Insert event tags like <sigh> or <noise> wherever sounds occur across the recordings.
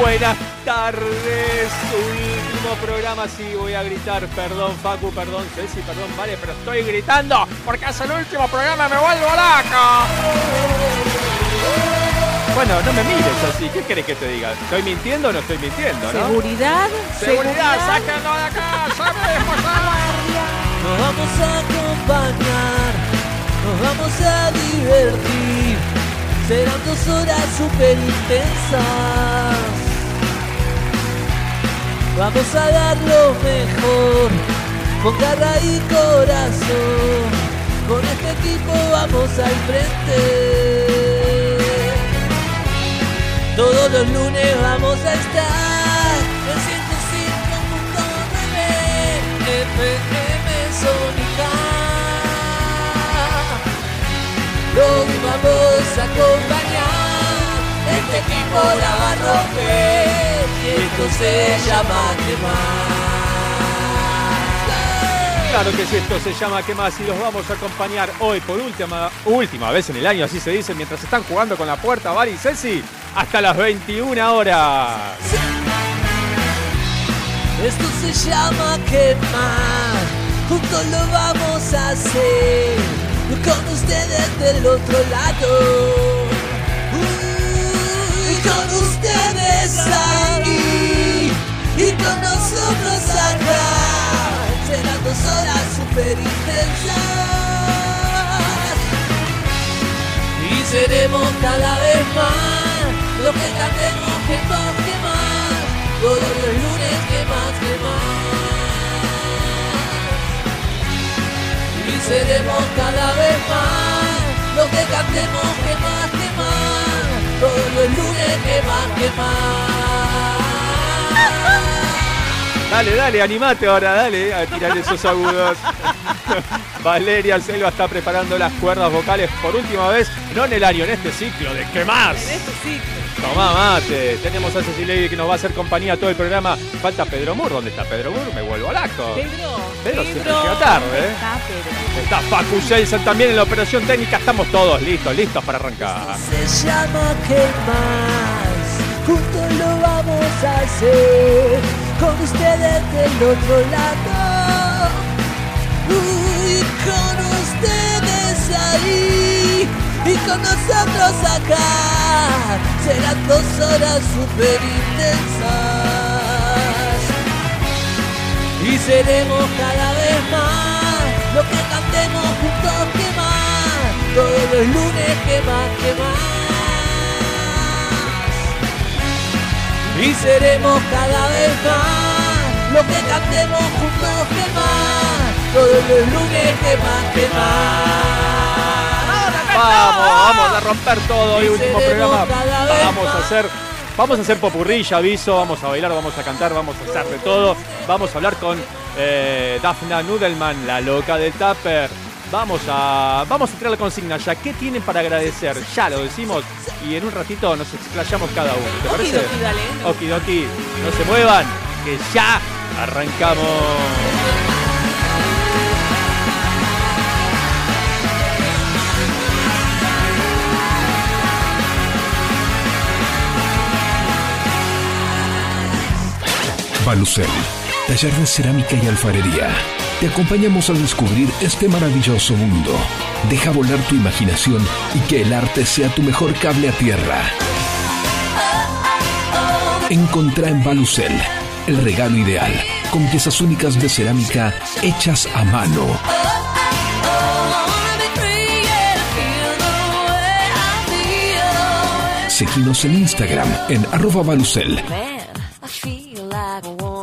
Buenas tardes, último programa, sí, voy a gritar, perdón Facu, perdón Ceci, perdón Vale, pero estoy gritando porque es el último programa, me vuelvo loco. Bueno, no me mires así, ¿qué querés que te diga? ¿Estoy mintiendo o no estoy mintiendo, no? Seguridad, Seguridad, sáquenlo de acá, sabemos Nos vamos a acompañar, nos vamos a divertir. Serán dos horas súper intensas. Vamos a dar lo mejor, con garra y corazón. Con este equipo vamos al frente. Todos los lunes vamos a estar en 105.9 FM Sónica. Los vamos a acompañar, este equipo la va a romper y esto se llama quemar. Claro que sí, esto se llama ¿Qué más? Y los vamos a acompañar hoy por última, última vez en el año, así se dice, mientras están jugando con la puerta, Vari y Ceci, hasta las 21 horas. Esto se llama quemar, juntos lo vamos a hacer, con ustedes del otro lado. Uy, con ustedes ahí y con nosotros acá. Dos horas super y seremos cada vez más lo que cantemos que más, que más. Todos los lunes que más, que más. Y seremos cada vez más lo que cantemos que más, que más. Todos los lunes que más, que más. Dale, dale, animate ahora, dale, a tirar esos agudos. <laughs> Valeria Selva está preparando las cuerdas vocales por última vez, no en el año, en este ciclo de ¿Qué más? en esto sí. Tomá mate. Tenemos a Ceci Levy que nos va a hacer compañía todo el programa. Falta Pedro Mur. ¿Dónde está Pedro Mur? Me vuelvo laco. Pedro, Pedro siempre llega tarde, ¿eh? Está Pedro. Está Facu Jensen también en la operación técnica. Estamos todos listos, listos para arrancar. Se llama más, juntos lo vamos a hacer, con ustedes del otro lado, uy, con ustedes ahí. Y con nosotros acá, serán dos horas super intensas. Y seremos cada vez más lo que cantemos juntos que más. Todos los lunes que más que más y seremos cada vez más lo que cantemos juntos que más todos los lunes que más que más Vamos, vamos a romper todo hoy, Y último seremos programa. cada vez Vamos a hacer. Vamos a hacer popurrilla, aviso, vamos a bailar, vamos a cantar, vamos a hacer de todo. Vamos a hablar con eh, Dafna Nudelman, la loca del Tupper. Vamos a, vamos a tirar la consigna ya. ¿Qué tienen para agradecer? Ya lo decimos y en un ratito nos explayamos cada uno. ¿Te parece? Okidoki, dale. Okidoki, no se muevan, que ya arrancamos. Balucel, taller de cerámica y alfarería. Te acompañamos a descubrir este maravilloso mundo. Deja volar tu imaginación y que el arte sea tu mejor cable a tierra. Encontrá en Balucel el regalo ideal, con piezas únicas de cerámica hechas a mano. Seguinos en Instagram en arroba balucel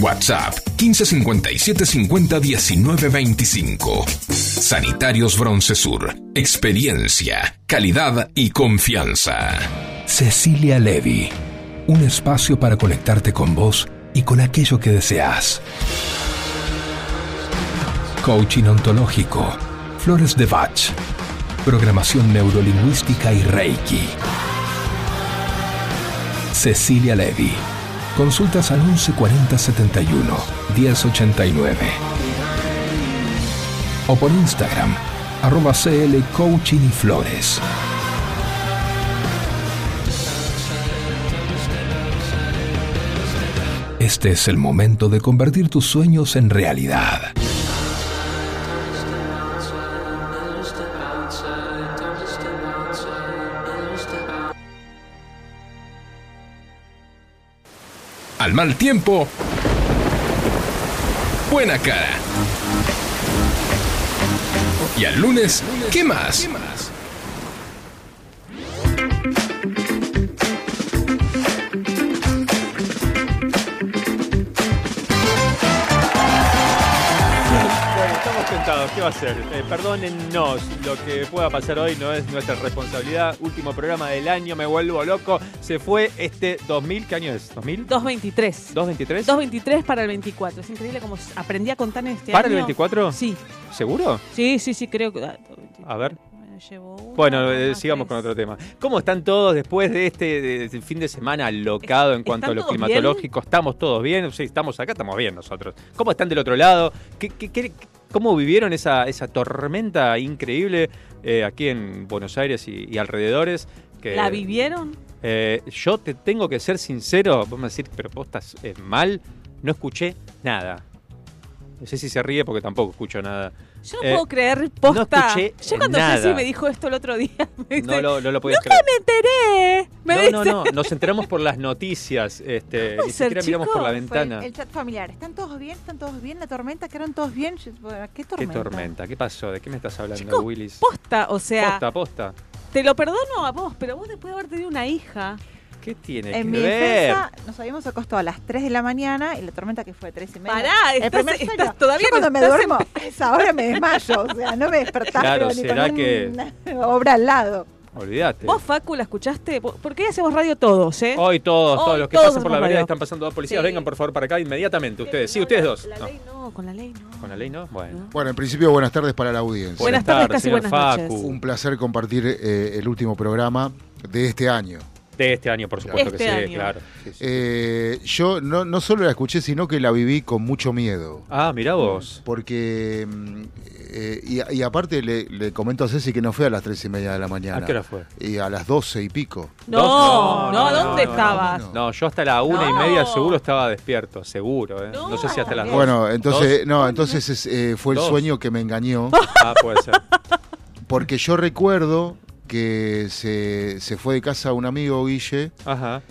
WhatsApp 1557 50 19 25. Sanitarios Broncesur. Experiencia, calidad y confianza. Cecilia Levy. Un espacio para conectarte con vos y con aquello que deseas. Coaching ontológico. Flores de Bach. Programación neurolingüística y Reiki. Cecilia Levy. Consultas al 1140 71 1089. O por Instagram, arroba CL Coaching y Flores. Este es el momento de convertir tus sueños en realidad. Al mal tiempo, buena cara. Y al lunes, ¿qué más? Bueno, estamos ¿Qué va a ser? Eh, perdónennos. Lo que pueda pasar hoy no es nuestra responsabilidad. Último programa del año. Me vuelvo loco. Se fue este 2000. ¿Qué año es? ¿2000? 223. ¿223? 223 para el 24. Es increíble cómo s- aprendí a contar en este ¿Para el año. 24? Sí, ¿Seguro? sí, sí, sí, creo que. ah, 223. A ver. Bueno, llevo uno, Bueno, eh, sigamos con otro tema. ¿Cómo están todos después de este de- de fin de semana alocado en cuanto a ¿Están lo climatológico? ¿Estamos todos bien? Sí, estamos acá, estamos bien nosotros. ¿Cómo están del otro lado? ¿Qué, qué- qué- cómo vivieron esa, esa tormenta increíble eh, aquí en Buenos Aires y, y alrededores? Que, ¿La vivieron? eh, yo te tengo que ser sincero, vos me decís, pero vos estás eh, mal, no escuché nada. No sé si se ríe porque tampoco escucho nada. Yo no Eh, puedo creer, posta. escuché Yo cuando nada. Ceci me dijo esto el otro día, <laughs> me dice, No lo, no lo podías nunca creer. me enteré. Me no, dice, no, no, nos enteramos por las noticias, este, ni ser, siquiera miramos por la chicos? Fue el, ventana. el chat familiar. ¿Están todos bien? ¿Están todos bien? ¿La tormenta? ¿Quedaron todos bien? Bueno, ¿Qué ¿Qué tormenta? tormenta? ¿Qué pasó? ¿De qué me estás hablando, Chicos, Willis? Posta, o sea, Posta, posta. te lo perdono a vos, pero vos después de haber tenido una hija. ¿Qué tiene En que mi ver? defensa, nos habíamos acostado a las 3 de la mañana y la tormenta que fue 3 y media. Pará, el estás- primer estás todavía Yo cuando me duermo, a <laughs> esa hora me desmayo. O sea, no me despertás Claro, ni ¿será con que- una <laughs> obra al lado. Olvídate. Vos, Facu, ¿la escuchaste? ¿Por qué hacemos radio todos, eh? Hoy todos, todos Hoy los que todos pasan por la radio. están pasando dos policías. Sí. Vengan por favor para acá inmediatamente. Ustedes. Sí, No, ustedes la- dos. La No. ley no, con la ley no. Con la ley no. Bueno. ¿No? Bueno, en principio, buenas tardes para la audiencia. Buenas tardes, casi buenas Facu. noches. Un placer compartir eh, el último programa de este año. De este año, por supuesto Este que sí, año. claro. Sí, sí. Eh, yo no, no solo la escuché, sino que la viví con mucho miedo. Ah, mirá vos. Porque, mm, eh, y, y aparte le, le comento a Ceci que no fue a las tres y media de la mañana. ¿A qué hora fue? Y a las doce y pico. No, no, no, ¿dónde estabas? no. Yo hasta la una y media seguro estaba despierto, seguro. ¿eh? No, No. sé si hasta las dos. Bueno, entonces, ¿Dos? no, entonces es, eh, fue el Dos. sueño que me engañó. Ah, puede ser. Porque yo recuerdo que se, se fue de casa un amigo, Guille, Ajá.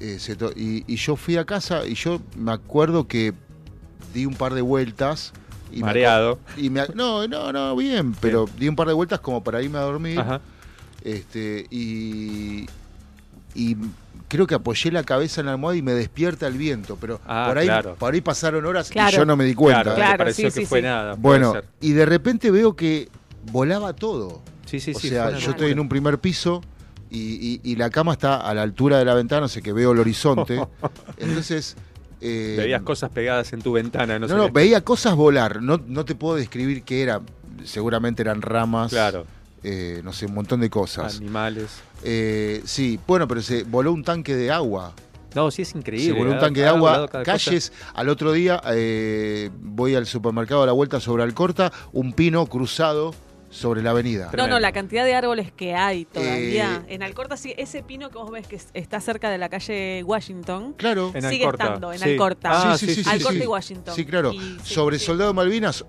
eh, se y, y yo fui a casa y yo me acuerdo que di un par de vueltas. Y me Mareado. aco- y me no, no, no, bien, pero di un par de vueltas como para irme a dormir. Ajá. Este, y, y creo que apoyé la cabeza en la almohada y me despierta el viento, pero Ah, por, ahí, claro. por ahí pasaron horas Claro. y yo no me di cuenta. Claro, Claro, me pareció sí, que sí, fue sí. nada. Bueno, y de repente veo que volaba todo. Sí, sí, o sí. sea, yo estoy en un primer piso y, y- y la cama está a la altura de la ventana, o sea que veo el horizonte. <laughs> Entonces... eh, Veías cosas pegadas en tu ventana, no, no, no, veía cosas volar. No, no te puedo describir qué era. Seguramente eran ramas, Claro, eh, no sé, un montón de cosas. animales. Eh, sí, bueno, pero se voló un tanque de agua. No, sí es increíble. se voló un tanque de agua, cosa. calles. Al otro día eh, voy al supermercado a la vuelta sobre Alcorta, un pino cruzado sobre la avenida. No, Tremendo. no, la cantidad de árboles que hay todavía. Eh, en Alcorta, sí, ese pino que vos ves que es- está cerca de la calle Washington, Claro. En sigue Alcorta, estando en sí. Alcorta. Ah, sí, sí, sí, sí, Alcorta sí. y Washington. Sí, claro. Y sí, sobre sí. Soldado Malvinas,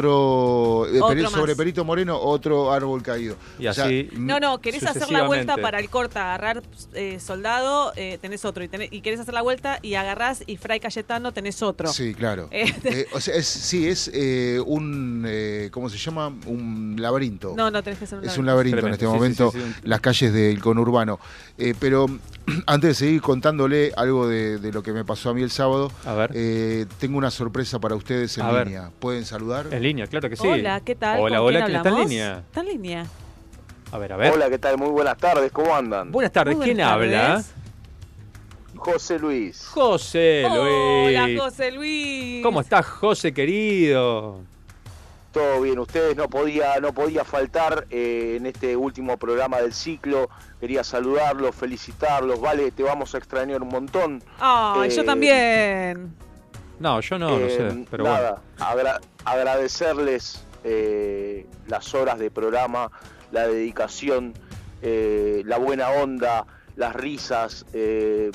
otro. eh, Otro Peri- más. sobre Perito Moreno, otro árbol caído. Y O sea, así- No, no, querés hacer la vuelta para Alcorta, agarrar eh, soldado, eh, tenés otro. Y, tenés- y querés hacer la vuelta y agarrás y Fray Cayetano, tenés otro. Sí, claro. Eh, <laughs> Eh, o sea, es, sí, es eh, un. eh, ¿Cómo se llama? Un laberinto. No, no tenés que hacer un Es un laberinto. laberinto en este momento, sí, sí, sí, sí. las calles del conurbano. Eh, pero <clears throat> antes de seguir contándole algo de, de lo que me pasó a mí el sábado, A ver. eh, tengo una sorpresa para ustedes en A ver. línea. ¿Pueden saludar? En línea, claro que sí. Hola, ¿qué tal? Hola, ¿Con hola, quién ¿quién está en línea? Está en línea. A ver, a ver. Hola, ¿qué tal? Muy buenas tardes, ¿cómo andan? Buenas tardes, ¿quién habla? José Luis. José Luis. Hola, José Luis. ¿Cómo estás, José querido? Todo bien, ustedes no podía, no podía faltar eh, en este último programa del ciclo. Quería saludarlos, felicitarlos, vale, te vamos a extrañar un montón. Ay, yo Eh, también. No, yo no, no Eh, sé, pero bueno. nada, agra- agradecerles eh, las horas de programa, la dedicación, eh, la buena onda, las risas, eh,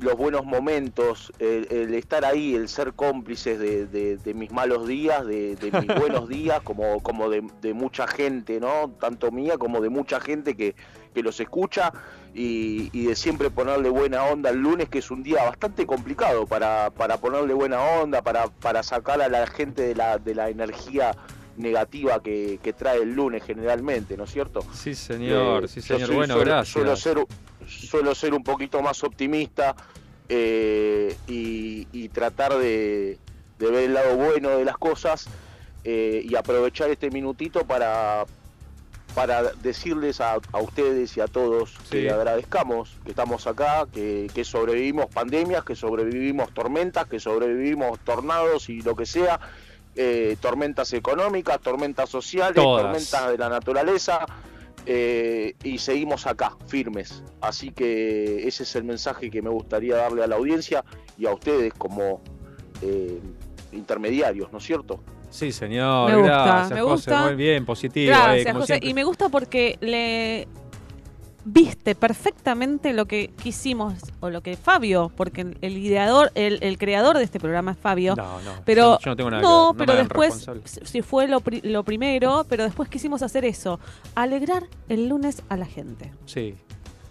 los buenos momentos, el, el estar ahí, el ser cómplices de, de- de mis malos días, de, de mis <laughs> buenos días, como, como de, mucha gente, ¿no? Tanto mía como de mucha gente que, que los escucha y, y de siempre ponerle buena onda el lunes, que es un día bastante complicado para, para ponerle buena onda, para, para sacar a la gente de la, de la energía negativa que, que trae el lunes generalmente, ¿no es cierto? Sí, señor, Eh, sí, señor. soy- bueno, suelo, gracias. Suelo ser, suelo ser un poquito más optimista eh, y, y tratar de, de ver el lado bueno de las cosas eh, y aprovechar este minutito para, para decirles a, a ustedes y a todos Sí. que agradezcamos que estamos acá, que, que sobrevivimos pandemias, que sobrevivimos tormentas, que sobrevivimos tornados y lo que sea, eh, tormentas económicas, tormentas sociales, Todas. tormentas de la naturaleza. Eh, y seguimos acá, firmes. Así que ese es el mensaje que me gustaría darle a la audiencia y a ustedes como eh, intermediarios, ¿no es cierto? Sí, señor, Me gusta, gracias, me José. gusta. Muy bien, positivo. eh, Gracias, como José. siempre. Y me gusta porque le viste perfectamente lo que quisimos, o lo que Fabio, porque el, ideador, el, el creador de este programa es Fabio. No, no. Pero yo no tengo nada no, que pero después, si si fue lo, pri- lo primero, pero después quisimos hacer eso, alegrar el lunes a la gente. Sí.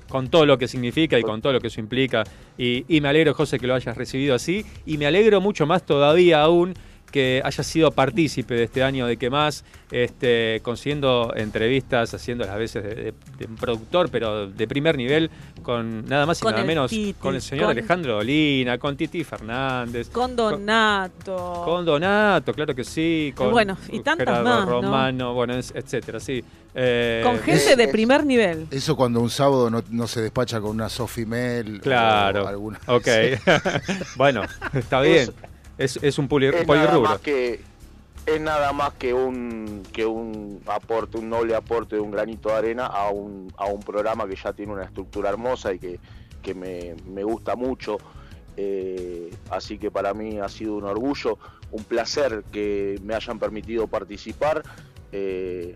Con todo lo que significa y con todo lo que eso implica. Y, y me alegro, José, que lo hayas recibido así. Y me alegro mucho más todavía aún que hayas sido partícipe de este año de que más, este, consiguiendo entrevistas, haciendo las veces de, de- de un productor, pero de primer nivel, con nada más y Con nada menos Titi, con el señor con- Alejandro Dolina, con Titi Fernández. Con Donato. Con Donato, claro que sí. Con bueno, y tantas Gerardo más, ¿no? Romano, bueno, es- etcétera, sí. Eh, con gente de primer nivel. Eso cuando un sábado no, no se despacha con una Sophie Mel. Claro. O alguna. Ok. <laughs> <laughs> bueno, está bien. Es, es un puli- es nada más que es nada más que un que un aporte un noble aporte de un granito de arena a un, a un programa que ya tiene una estructura hermosa y que, que me, me gusta mucho. Eh, así que para mí ha sido un orgullo un placer que me hayan permitido participar. Eh,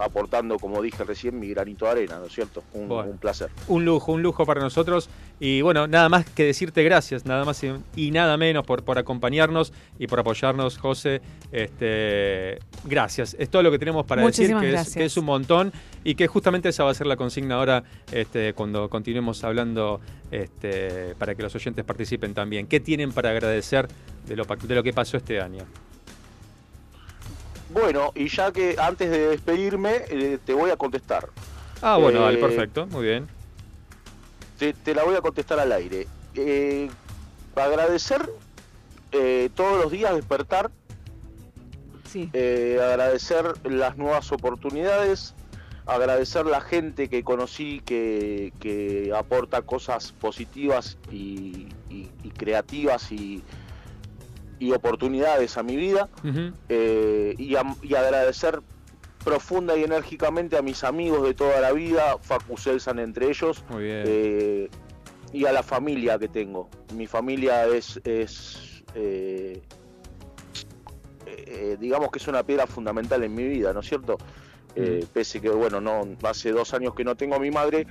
aportando como dije recién mi granito de arena no es cierto un, Bueno. un placer Un lujo, un lujo para nosotros. Y bueno, nada más que decirte gracias, nada más y, y nada menos por, por acompañarnos y por apoyarnos, José. Este, gracias. Es todo lo que tenemos para Muchísimas decir, que es, que es un montón y que justamente esa va a ser la consigna ahora este, cuando continuemos hablando este, para que los oyentes participen también. ¿Qué tienen para agradecer de lo, de lo que pasó este año? Bueno y ya que antes de despedirme eh, te voy a contestar Ah, bueno, Eh, dale, perfecto, muy bien. te, te la voy a contestar al aire. Eh, agradecer eh, todos los días despertar, Sí. eh, agradecer las nuevas oportunidades, agradecer la gente que conocí que, que aporta cosas positivas y, y- y creativas y, y oportunidades a mi vida eh, y, agradecer profunda y enérgicamente a mis amigos de toda la vida, Facu Selsan entre ellos, eh, y a la familia que tengo. Mi familia es, es eh, eh, digamos que es una piedra fundamental en mi vida, ¿no es cierto? eh, pese que, bueno, no hace dos años que no tengo a mi madre,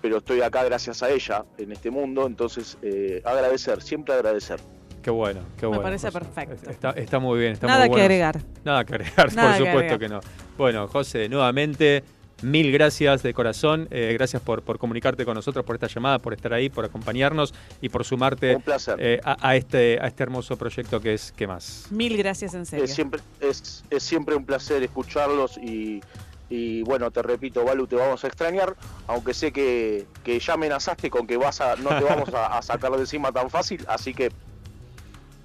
pero estoy acá gracias a ella en este mundo, entonces eh, agradecer, siempre agradecer. Qué bueno, qué bueno. Me parece José. perfecto. Está, está muy bien. Está Nada muy que bueno. agregar. Nada que agregar, <laughs> Nada por que supuesto agregar. que no. Bueno, José, nuevamente, mil gracias de corazón. eh, gracias por, por comunicarte con nosotros, por esta llamada, por estar ahí, por acompañarnos y por sumarte Un placer. eh, a, a este, a este hermoso proyecto que es ¿Qué más? Mil gracias en serio. Es siempre, es, es siempre un placer escucharlos y, y, bueno, te repito, Balu, te vamos a extrañar, aunque sé que, que ya amenazaste con que vas a, no te vamos a, a sacar de encima tan fácil, así que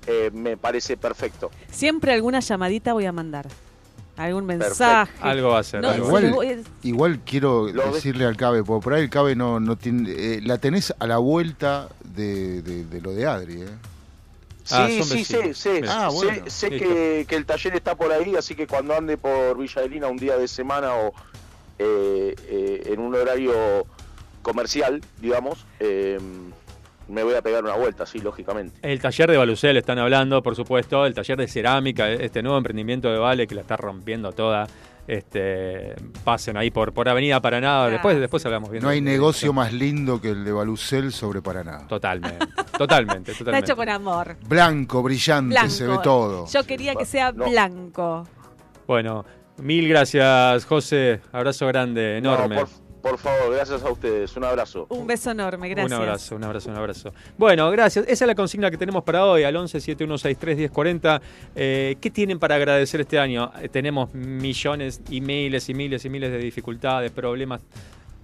eh, me parece perfecto. Siempre alguna llamadita voy a mandar. Algún mensaje. Algo va a ser. No, algo Igual, igual quiero Lo ves- decirle al Cabe, porque por ahí el Cabe no, no tiene. eh, la tenés a la vuelta de, de- de lo de Adri, ¿eh? Ah, sí, son sí, sé, sé. Ah, sé- bueno. sé que, que el taller está por ahí, así que cuando ande por Villa Adelina un día de semana o eh, eh, en un horario comercial, digamos, eh, me voy a pegar una vuelta, sí, lógicamente. El taller de Balucel están hablando, por supuesto, el taller de cerámica, este nuevo emprendimiento de Vale que la está rompiendo toda. Este, pasen ahí por, por Avenida Paraná, después, después hablamos bien. No hay negocio más lindo que el de Balucel sobre Paraná. Totalmente, <laughs> totalmente, Está totalmente. hecho con amor. Blanco, brillante, Blanco. se ve todo. Yo quería que sea No. blanco. Bueno, mil gracias, José. Abrazo grande, enorme. No, por, por favor, gracias a ustedes, un abrazo. Un beso enorme, gracias. Un abrazo, un abrazo, un abrazo. Bueno, gracias. Esa es la consigna que tenemos para hoy, al 11 7163 1040. Eh, ¿Qué tienen para agradecer este año? Eh, tenemos millones y miles y miles y miles de dificultades, problemas,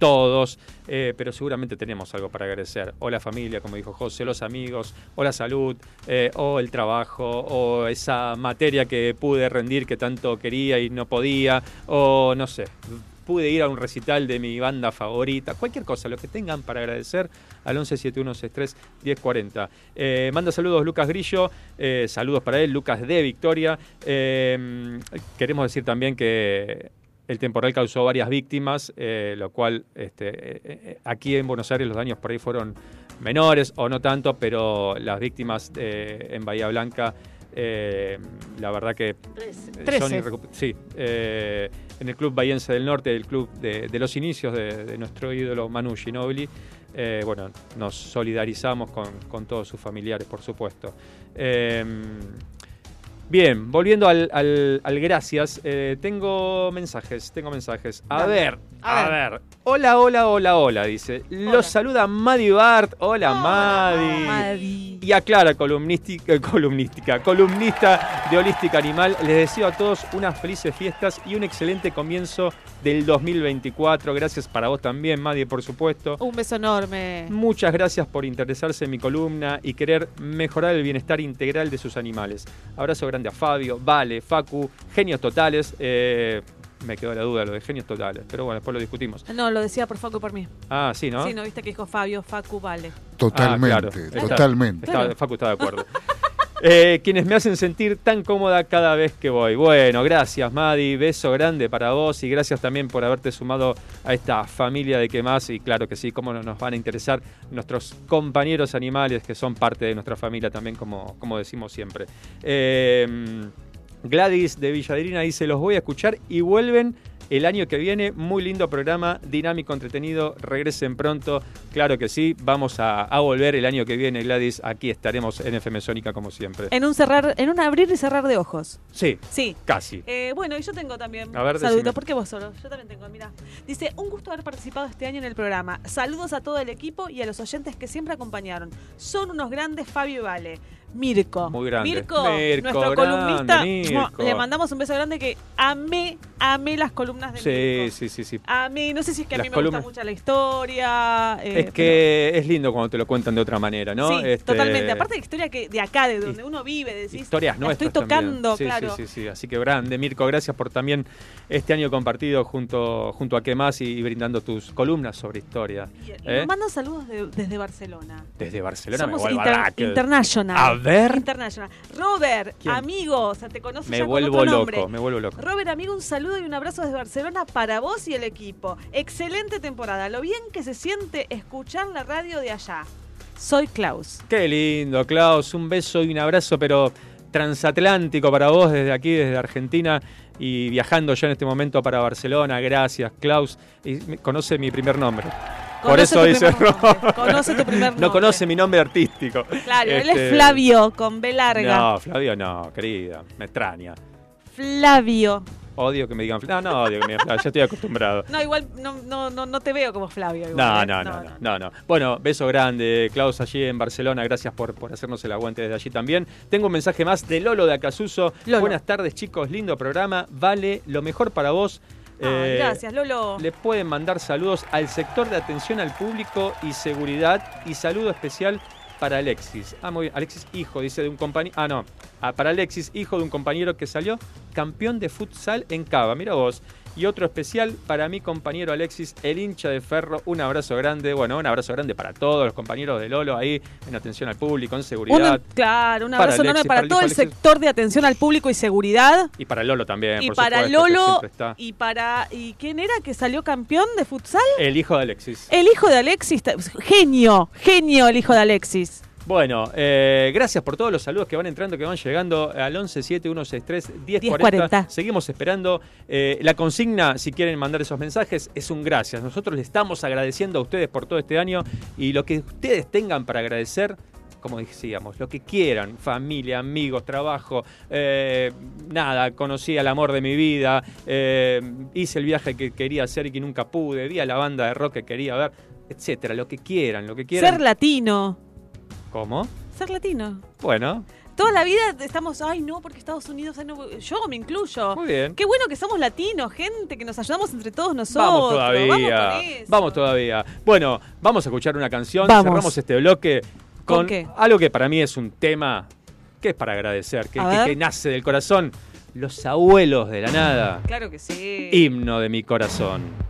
todos, eh, pero seguramente tenemos algo para agradecer. O la familia, como dijo José, los amigos, o la salud, eh, o el trabajo, o esa materia que pude rendir que tanto quería y no podía, o no sé. Pude ir a un recital de mi banda favorita, cualquier cosa, lo que tengan para agradecer al 117163 1040. Eh, manda saludos Lucas Grillo, eh, saludos para él, Lucas de Victoria. Eh, queremos decir también que el temporal causó varias víctimas, eh, lo cual este, eh, aquí en Buenos Aires los daños por ahí fueron menores o no tanto, pero las víctimas eh, en Bahía Blanca, la verdad que son Trece. irrecu- sí, en el club Bahiense del Norte, el club de, los inicios de, nuestro ídolo Manu Ginobili. eh, bueno, nos solidarizamos con, con todos sus familiares, por supuesto. Eh, bien, volviendo al, al- al gracias, eh, tengo mensajes, tengo mensajes. A Dale. ver, a, A ver. Hola, hola, hola, hola, dice. Hola. Los saluda Madi Bart. Hola, Madi. Madi. Y aclara, columnística, eh, columnística, columnista de Holística Animal, les deseo a todos unas felices fiestas y un excelente comienzo del 2024. Gracias para vos también, Madie, por supuesto. Un beso enorme. Muchas gracias por interesarse en mi columna y querer mejorar el bienestar integral de sus animales. Abrazo grande a Fabio, Vale, Facu, genios totales. Eh, me quedó la duda lo de genios totales, pero bueno, después lo discutimos. No, lo decía por Facu y por mí. Ah, sí, ¿no? Sí, ¿no viste que dijo Fabio? Facu, vale. Totalmente, Ah, claro. Totalmente. Está-. Facu está de acuerdo. <laughs> Eh, quienes me hacen sentir tan cómoda cada vez que voy. Bueno, gracias Madi, beso grande para vos y gracias también por haberte sumado a esta familia de que más y claro que sí, cómo no nos van a interesar nuestros compañeros animales que son parte de nuestra familia también como, como decimos siempre. Eh, Gladys de Villaderina dice, los voy a escuchar y vuelven el año que viene. Muy lindo programa, dinámico, entretenido. Regresen pronto. Claro que sí, vamos a, a volver el año que viene, Gladys. Aquí estaremos en FM Sónica como siempre. En un cerrar, en un abrir y cerrar de ojos. Sí, Sí. casi. Eh, bueno, y yo tengo también A ver, decime. ¿Por qué vos solo? Yo también tengo, mira. Dice, un gusto haber participado este año en el programa. Saludos a todo el equipo y a los oyentes que siempre acompañaron. Son unos grandes Fabio y Vale. Mirko. Muy grande. Mirko, Mirko, nuestro grande, columnista. Mirko. Le mandamos un beso grande que amé, amé las columnas de Sí, Mirko. sí, sí, sí. Amé, no sé si es que a mí me gusta mucho la historia. eh, es que es lindo cuando te lo cuentan de otra manera, ¿no? Sí, Este, totalmente. Aparte de historia que de acá, de donde uno vive, decís. Historias nuestras Estoy tocando. Sí, claro. Sí, sí, sí. Así que grande, Mirko, gracias por también este año compartido junto, junto a qué más y, y brindando tus columnas sobre historia. Y, y ¿Eh? nos mandan saludos de- desde Barcelona. Desde Barcelona Somos me vuelvo inter- a la que- international. A ver. International. Robert, ¿Quién? amigo, o sea, te conoces Me ya con vuelvo otro loco, nombre. me vuelvo loco. Robert, amigo, un saludo y un abrazo desde Barcelona para vos y el equipo. Excelente temporada. Lo bien que se siente escuchar la radio de allá. Soy Klaus. Qué lindo, Klaus. Un beso y un abrazo, pero transatlántico para vos desde aquí, desde Argentina y viajando ya en este momento para Barcelona. Gracias, Klaus. Y conoce mi primer nombre. Por eso dice nombre, conoce tu primer <laughs> No nombre. conoce mi nombre artístico. Claro, él Este, es Flavio, con B larga. No, Flavio no, querida. Me extraña. Flavio. Odio que me digan Flavio. No, no odio que me digan Flavio. Ya estoy acostumbrado. <laughs> No, igual no, no, no, no te veo como Flavio. No, igual, ¿eh? no, no, no, no, no. Bueno, beso grande, Klaus, allí en Barcelona. Gracias por, por hacernos el aguante desde allí también. Tengo un mensaje más de Lolo de Acasuso. Lolo. Buenas tardes, chicos. Lindo programa. Vale lo mejor para vos. Ah, Eh, gracias, Lolo. Le pueden mandar saludos al sector de atención al público y seguridad y saludo especial para Alexis. Ah, muy bien. Alexis, hijo, dice de un compañero. Ah, no. Ah, para Alexis, hijo de un compañero que salió campeón de futsal en Cava. Mira vos. Y otro especial para mi compañero Alexis, el hincha de ferro. Un abrazo grande. Bueno, un abrazo grande para todos los compañeros de Lolo ahí en atención al público, en seguridad. Un- claro, un Para abrazo enorme Alexis, para, todo el sector de atención al público y seguridad. Y para Lolo también. Y por para supuesto, Lolo, está. y para. ¿Y quién era que salió campeón de futsal? El hijo de Alexis. El hijo de Alexis. Genio, genio el hijo de Alexis. Bueno, eh, gracias por todos los saludos que van entrando, que van llegando al 1171631040. 1040. Seguimos esperando. Eh, la consigna, si quieren mandar esos mensajes, es un gracias. Nosotros le estamos agradeciendo a ustedes por todo este año y lo que ustedes tengan para agradecer. Como decíamos, lo que quieran, familia, amigos, trabajo, eh, nada, conocí al amor de mi vida, eh, hice el viaje que quería hacer y que nunca pude, vi a la banda de rock que quería ver, etcétera, lo que quieran, lo que quieran. Ser latino. ¿Cómo? Ser latino. Bueno, Toda la vida estamos, ay no, porque Estados Unidos, ay, no, yo me incluyo. muy bien. Qué bueno que somos latinos, gente, que nos ayudamos entre todos nosotros. Vamos todavía. Vamos con eso. Vamos todavía. Bueno, vamos a escuchar una canción. Vamos. Cerramos este bloque ¿Con con, qué? algo que para mí es un tema que es para agradecer, que, que nace del corazón. Los abuelos de la nada. Claro que sí. Himno de mi corazón.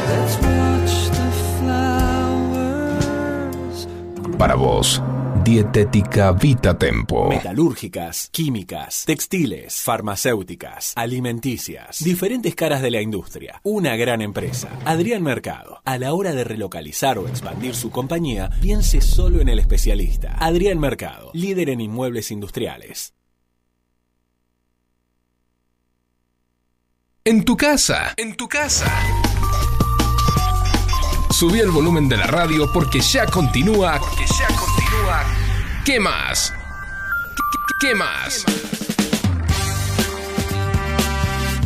Para vos, Dietética Vita Tempo. Metalúrgicas, químicas, textiles, farmacéuticas, alimenticias, diferentes caras de la industria. Una gran empresa. Adrián Mercado. A la hora de relocalizar o expandir su compañía, piense solo en el especialista. Adrián Mercado, líder en inmuebles industriales. En tu casa, en tu casa. Subí el volumen de la radio porque ya continúa. Porque ya continúa. ¿Qué más? ¿Qué, qué más?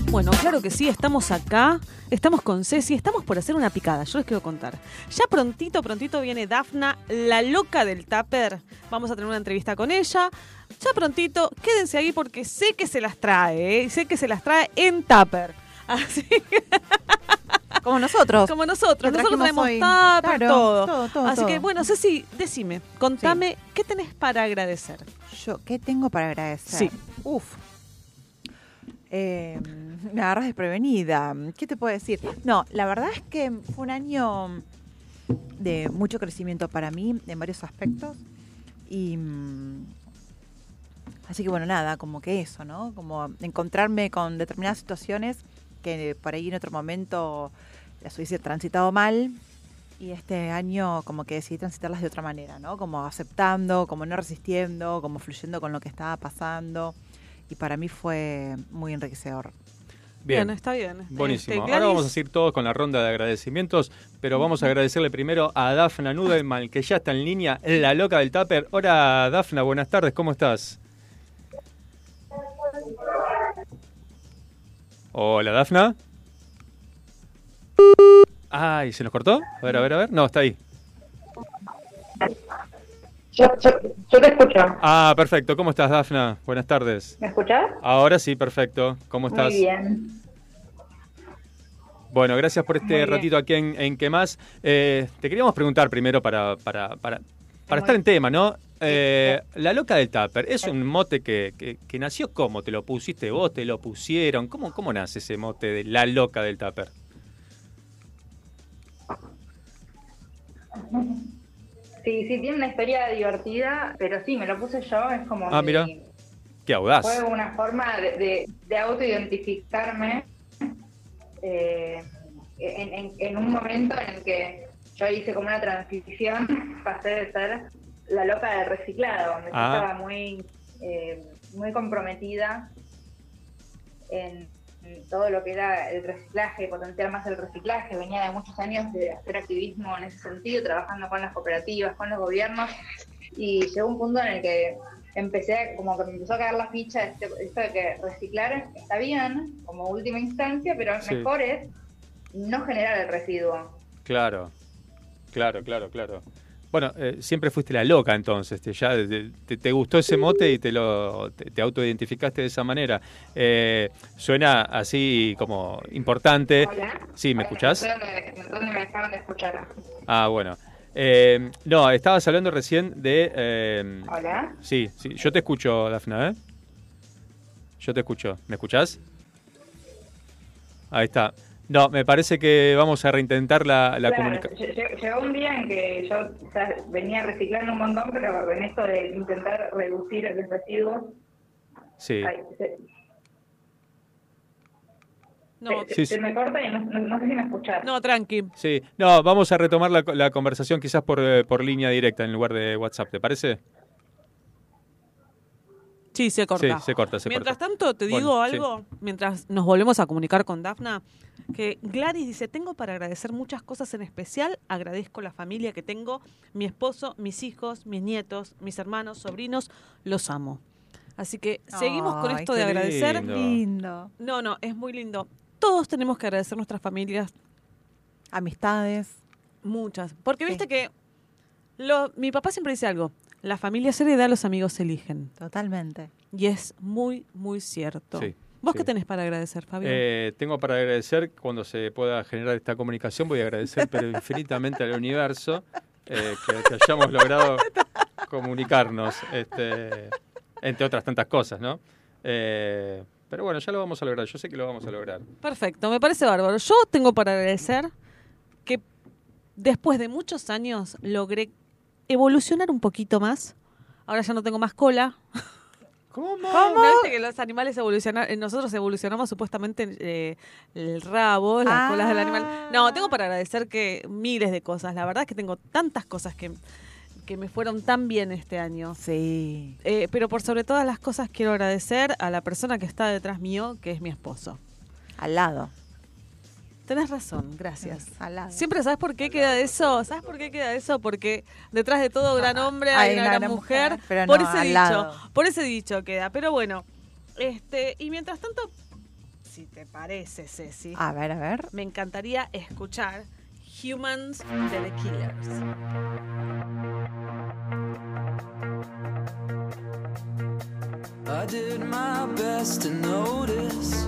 Bueno, claro que sí, estamos acá, estamos con Ceci, estamos por hacer una picada, yo les quiero contar. Ya prontito, prontito viene Dafna, la loca del tupper. Vamos a tener una entrevista con ella. Ya prontito, quédense ahí porque sé que se las trae, ¿eh? sé que se las trae en tupper. <laughs> Así que, Como nosotros. como nosotros, nosotros traemos tupper, Claro, todo. todo, todo, Así todo. que, bueno, Ceci, decime, contame, ¿qué tenés para agradecer? Yo, ¿qué tengo para agradecer? Sí. Uf. Eh, me agarras desprevenida. ¿Qué te puedo decir? No, la verdad es que fue un año de mucho crecimiento para mí en varios aspectos. Y. mm, Así que bueno, nada, como que eso, ¿no? Como encontrarme con determinadas situaciones que por ahí en otro momento las hubiese transitado mal. Y este año como que decidí transitarlas de otra manera, ¿no? Como aceptando, como no resistiendo, como fluyendo con lo que estaba pasando. Y para mí fue muy enriquecedor. Bien. está bien. Buenísimo. Este, Ahora vamos a ir todos con la ronda de agradecimientos, pero vamos a agradecerle primero a Dafna Nudelman, que ya está en línea, la loca del Tupper. Hola, Dafna, buenas tardes, ¿cómo estás? Hola, Dafna. Ay, ¿se nos cortó? A ver, a ver, a ver. No, está ahí. Yo, yo, yo te escucho. Ah, perfecto. ¿Cómo estás, Dafna? Buenas tardes. ¿Me escuchás? Ahora sí, perfecto. ¿Cómo estás? Muy bien. Bueno, gracias por este ratito aquí en, en ¿Qué más? Eh, te queríamos preguntar primero para, para, para, para estar en tema, ¿no? Eh, la loca del Tupper, ¿es un mote que, que, que nació cómo? ¿Te lo pusiste vos? ¿Te lo pusieron? ¿Cómo, cómo nace ese mote de la loca del Tupper? Sí, sí, tiene una historia divertida, pero sí, me lo puse yo, es como... Ah, mi- mira. ¡Qué audaz! Fue una forma de, de, de autoidentificarme eh, en, en- en un momento en el que yo hice como una transición, <laughs> pasé de ser la loca del reciclado, donde yo Ah. estaba muy, eh, muy comprometida en todo lo que era el reciclaje, potenciar más el reciclaje. Venía de muchos años de hacer activismo en ese sentido, trabajando con las cooperativas, con los gobiernos, y llegó un punto en el que empecé, a- como que me empezó a caer la ficha este, esto de que reciclar está bien como última instancia, pero Sí. mejor es no generar el residuo. Claro, claro, claro, claro. Bueno, eh, siempre fuiste la loca entonces, te, ya te, gustó ese mote y te lo te, te autoidentificaste de esa manera. Eh, suena así como importante. Hola. Sí, ¿me Hola, escuchás? dónde me dejaron de escuchar. Ah, bueno. Eh, no, estabas hablando recién de... eh, Hola. sí, sí, yo te escucho, Dafna, ¿eh? Yo te escucho. ¿Me escuchás? Ahí está. No, me parece que vamos a reintentar la, la Claro, comunicación. lle- lle- Llegó un día en que yo o sea, venía reciclando un montón, pero en esto de intentar reducir los residuos, Sí. ay, se- No, Se, Sí, se sí. me corta y no, no- no sé si me escuchas. no, tranqui. Sí, no, vamos a retomar la, la conversación quizás por, eh, por línea directa en lugar de WhatsApp, ¿te parece? Sí, se corta. Sí, se corta, se Mientras corta. tanto, te Bueno, digo sí. algo, mientras nos volvemos a comunicar con Dafna, que Gladys dice, tengo para agradecer muchas cosas en especial, agradezco la familia que tengo, mi esposo, mis hijos, mis nietos, mis hermanos, sobrinos, los amo. Así que seguimos con esto de agradecer. lindo. Lindo. No, no, es muy lindo. Todos tenemos que agradecer nuestras familias, Amistades. muchas. Porque Sí. viste que lo, mi papá siempre dice algo, la familia se hereda, los amigos se eligen. Totalmente. Y es muy, muy cierto. Sí, ¿Vos sí. qué tenés para agradecer, Fabio? Eh, tengo para agradecer, cuando se pueda generar esta comunicación, voy a agradecer pero infinitamente al universo eh, que, que hayamos logrado comunicarnos, este, entre otras tantas cosas, ¿no? Eh, pero bueno, ya lo vamos a lograr, yo sé que lo vamos a lograr. Perfecto, me parece bárbaro. Yo tengo para agradecer que después de muchos años logré evolucionar un poquito más. Ahora ya no tengo más cola. ¿Cómo? <laughs> ¿No viste que los animales evolucionan? Nosotros evolucionamos supuestamente eh, el rabo, las Ah. colas del animal. No, tengo para agradecer que miles de cosas. La verdad es que tengo tantas cosas que, que me fueron tan bien este año. Sí. Eh, pero por sobre todas las cosas quiero agradecer a la persona que está detrás mío, que es mi esposo. Al lado. Tenés razón, gracias. Siempre sabes por qué queda eso, ¿sabes por qué queda eso? Porque detrás de todo gran hombre hay, una gran, mujer, pero por no, ese al dicho, lado. por ese dicho queda. Pero bueno, este y mientras tanto, si te parece, Ceci, A ver, a ver. me encantaría escuchar Humans de The Killers. I did my best to notice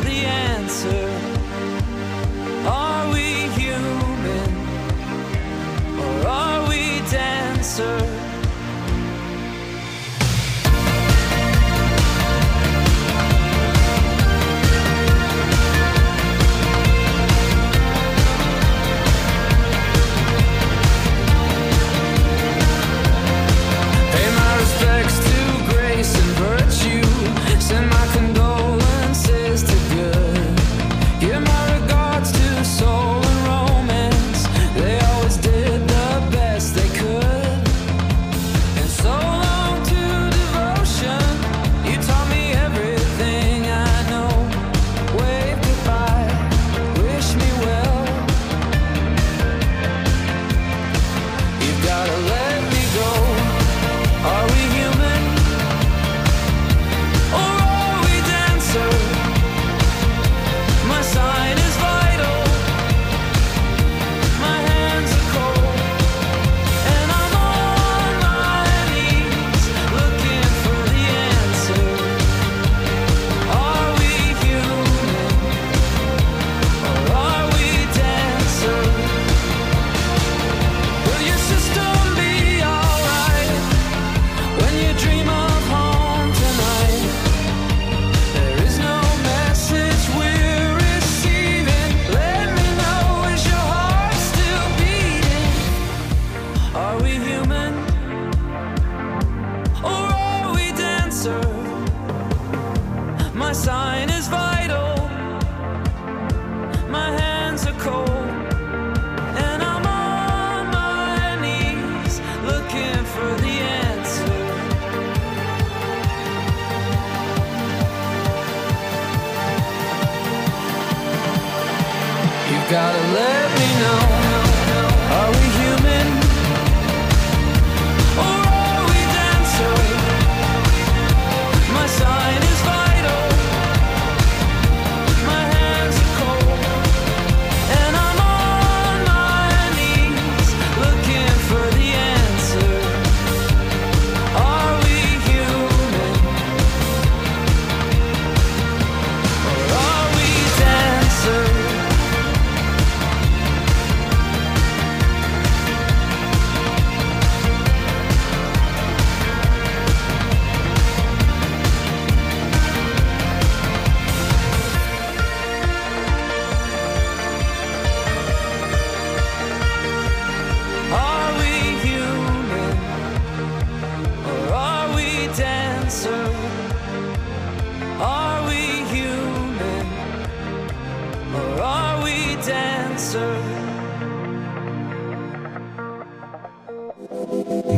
The answer. Are we human? Or are we dancer?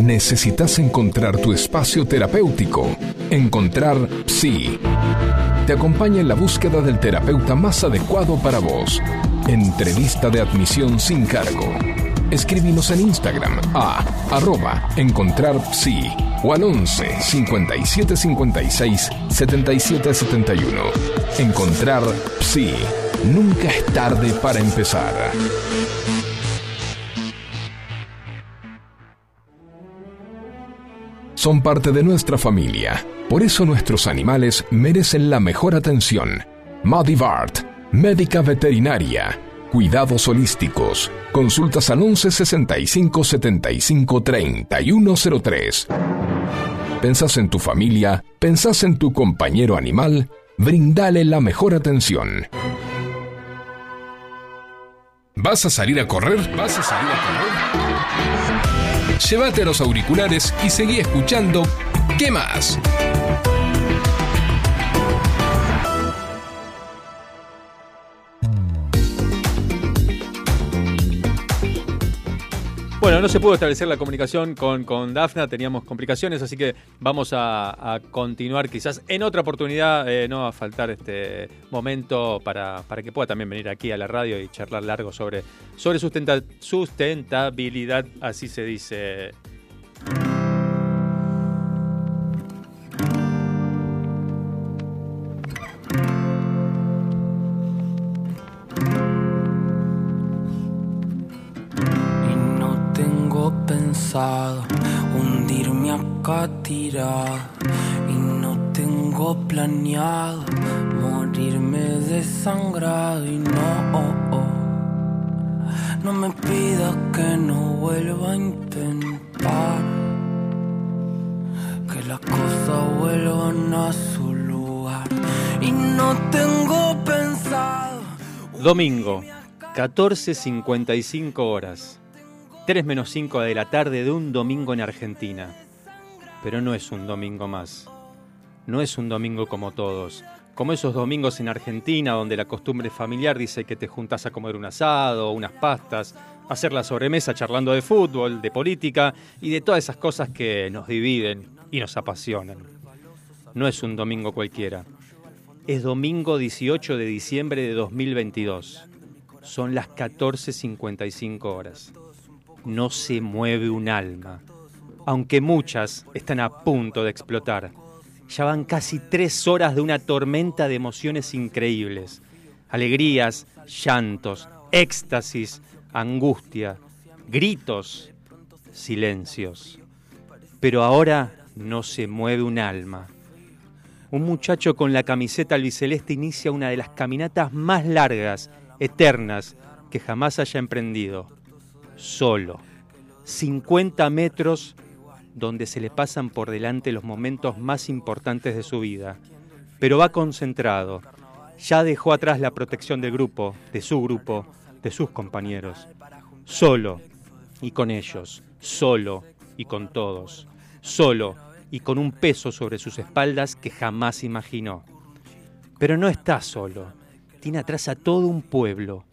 Necesitas encontrar tu espacio terapéutico. Encontrar Psi. Te acompaña en la búsqueda del terapeuta más adecuado para vos. Entrevista de admisión sin cargo. Escríbinos en Instagram a arroba encontrar psi o al 11 57 56 77 71. Encontrar Psi. Nunca es tarde para empezar. Son parte de nuestra familia. Por eso nuestros animales merecen la mejor atención. Madivart, médica veterinaria. Cuidados holísticos. Consultas al 11 65 75 3103. ¿Pensás en tu familia? ¿Pensás en tu compañero animal? Brindale la mejor atención. ¿Vas a salir a correr? ¿Vas a salir a correr? Llévate los auriculares y seguí escuchando ¿Qué más? Bueno, no se pudo establecer la comunicación con, con Dafna, teníamos complicaciones, así que vamos a, continuar quizás en otra oportunidad, eh, no va a faltar este momento para, para que pueda también venir aquí a la radio y charlar largo sobre, sobre sustenta- sustentabilidad, así se dice. Pensado hundirme acá tirado. Y no tengo planeado morirme desangrado. Y no, no me pidas que no vuelva a intentar. Que las cosas vuelvan a su lugar. Y no tengo pensado. Domingo, 14.55 horas. 3 menos 5 de la tarde de un domingo en Argentina. Pero no es un domingo más. No es un domingo como todos. Como esos domingos en Argentina donde la costumbre familiar dice que te juntas a comer un asado, unas pastas, hacer la sobremesa charlando de fútbol, de política y de todas esas cosas que nos dividen y nos apasionan. No es un domingo cualquiera. Es domingo 18 de diciembre de 2022. Son las 14.55 horas. No se mueve un alma, aunque muchas están a punto de explotar. Ya van casi tres horas de una tormenta de emociones increíbles. Alegrías, llantos, éxtasis, angustia, gritos, silencios. Pero ahora no se mueve un alma. Un muchacho con la camiseta albiceleste inicia una de las caminatas más largas, eternas, que jamás haya emprendido. Solo. 50 metros donde se le pasan por delante los momentos más importantes de su vida. Pero va concentrado. Ya dejó atrás la protección del grupo, de su grupo, de sus compañeros. Solo y con ellos. Solo y con todos. Solo y con un peso sobre sus espaldas que jamás imaginó. Pero no está solo. Tiene atrás a todo un pueblo.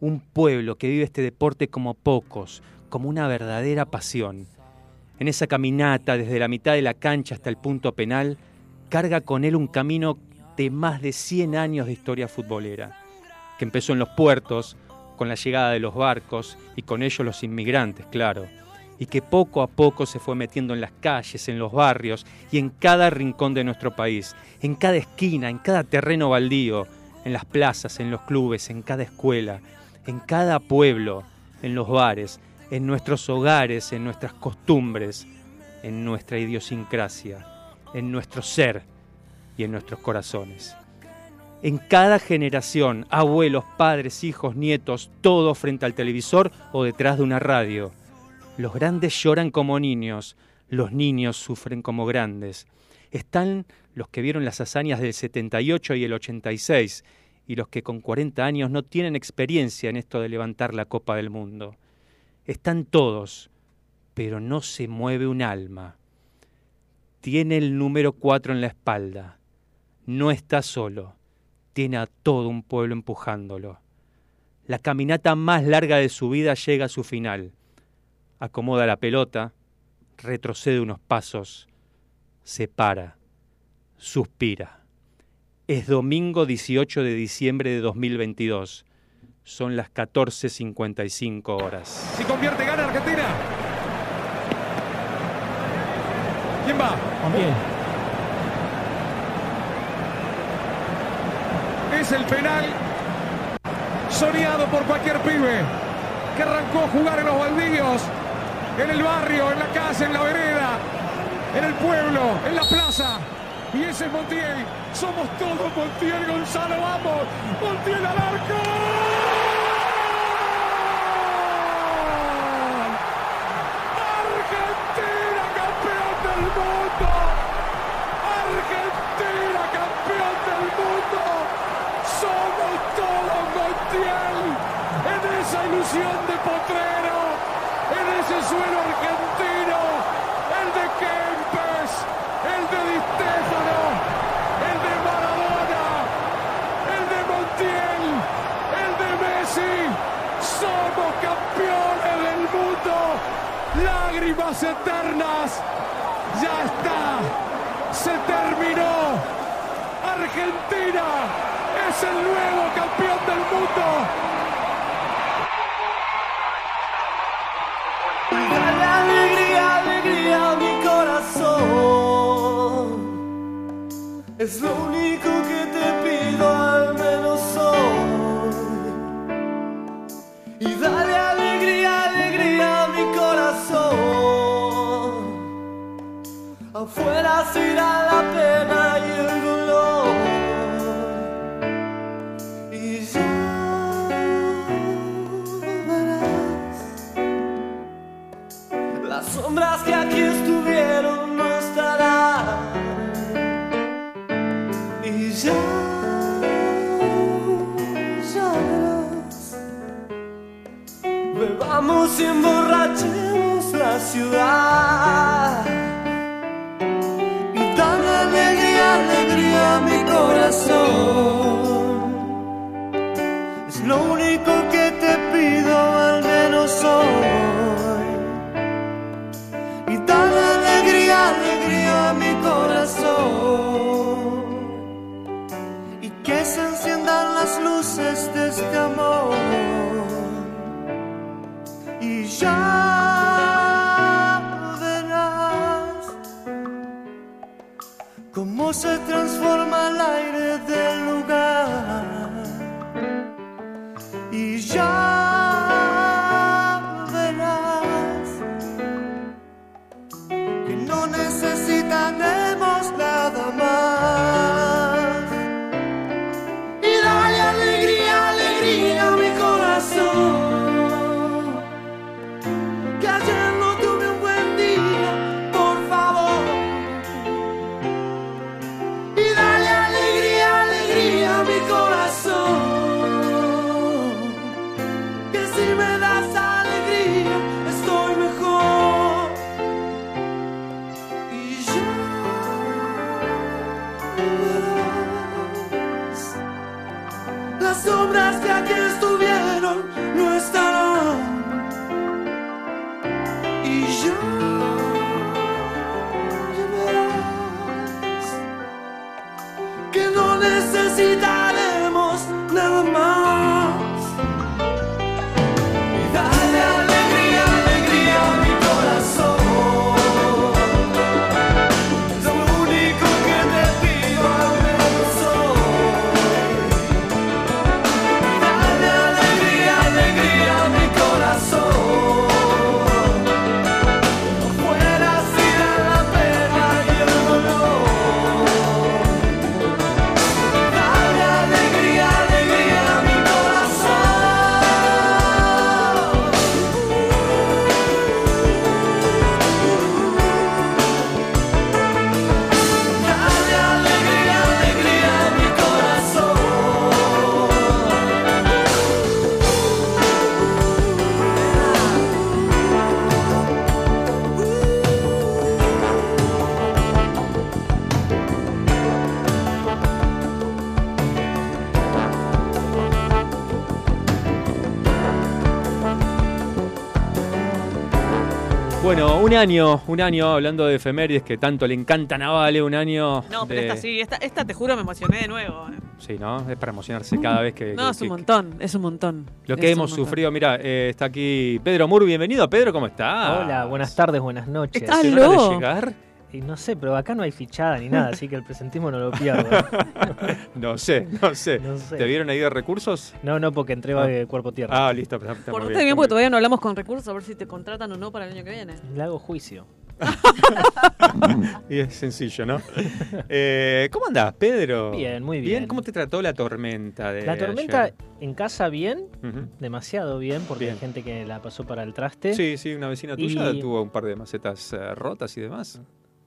Un pueblo que vive este deporte como pocos, como una verdadera pasión. En esa caminata desde la mitad de la cancha hasta el punto penal, carga con él un camino de más de 100 años de historia futbolera, que empezó en los puertos, con la llegada de los barcos y con ellos los inmigrantes, claro, y que poco a poco se fue metiendo en las calles, en los barrios y en cada rincón de nuestro país, en cada esquina, en cada terreno baldío, en las plazas, en los clubes, en cada escuela, en cada pueblo, en los bares, en nuestros hogares, en nuestras costumbres, en nuestra idiosincrasia, en nuestro ser y en nuestros corazones. En cada generación, abuelos, padres, hijos, nietos, todos frente al televisor o detrás de una radio. Los grandes lloran como niños, los niños sufren como grandes. Están los que vieron las hazañas del 78 y el 86 y los que con 40 años no tienen experiencia en esto de levantar la Copa del Mundo. Están todos, pero no se mueve un alma. Tiene el número 4 en la espalda. No está solo. Tiene a todo un pueblo empujándolo. La caminata más larga de su vida llega a su final. Acomoda la pelota, retrocede unos pasos, se para, suspira. Es domingo 18 de diciembre de 2022. Son las 14.55 horas. Si convierte, gana Argentina. ¿Quién va? Bien. Es el penal soñado por cualquier pibe que arrancó a jugar en los baldíos, en el barrio, en la casa, en la vereda, en el pueblo, en la plaza. Y ese es Montiel. Somos todos Montiel, Gonzalo, vamos. Montiel al arco. Argentina campeón del mundo. Argentina campeón del mundo. Somos todos Montiel. En esa ilusión de potrero. En ese suelo argentino. El de Kempes. El de Di Stéfano. El de Maradona. El de Montiel. El de Messi. Somos campeones del mundo. Lágrimas eternas. Ya está. Se terminó. Argentina es el nuevo campeón del mundo. Es lo único Y dale alegría, alegría a mi corazón. Afuera se irá la pena y el dolor. Y ya. Las sombras que aquí estuvieron Bebamos y emborrachemos la ciudad. Y dale alegría, alegría a mi corazón. Es lo único que te pido al menos hoy. Y dale alegría, alegría a mi corazón. Y que se enciendan las luces de este amor. Se transforma el aire Bueno, un año, un año hablando de efemérides que tanto le encantan a Vale, un año. No, pero de- esta sí, esta, esta te juro me emocioné de nuevo. eh. Sí, ¿no? Es para emocionarse cada vez que. No, que- es un que- montón, es un montón. Lo que hemos sufrido, mira, eh, está aquí Pedro Mur, bienvenido. Pedro, ¿cómo está? Hola, buenas tardes, buenas noches. ¿Estás hora de llegar? Y no sé, pero acá no hay fichada ni nada, así que el presentismo no lo pierdo. <laughs> No sé, no sé. No sé. ¿Te vieron ahí de recursos? No, no, porque entré Ah. de cuerpo tierra. Ah, listo. Está, Portate bien, bien porque muy todavía no hablamos con recursos a ver si te contratan o no para el año que viene. Le hago juicio. bien. <laughs> Y es sencillo, ¿no? Eh, ¿Cómo andás, Pedro? Bien, muy bien. ¿Cómo te trató la tormenta de La tormenta ayer? en casa bien, demasiado bien, porque Bien. hay gente que la pasó para el traste. Sí, sí, una vecina tuya Y- tuvo un par de macetas eh, rotas y demás.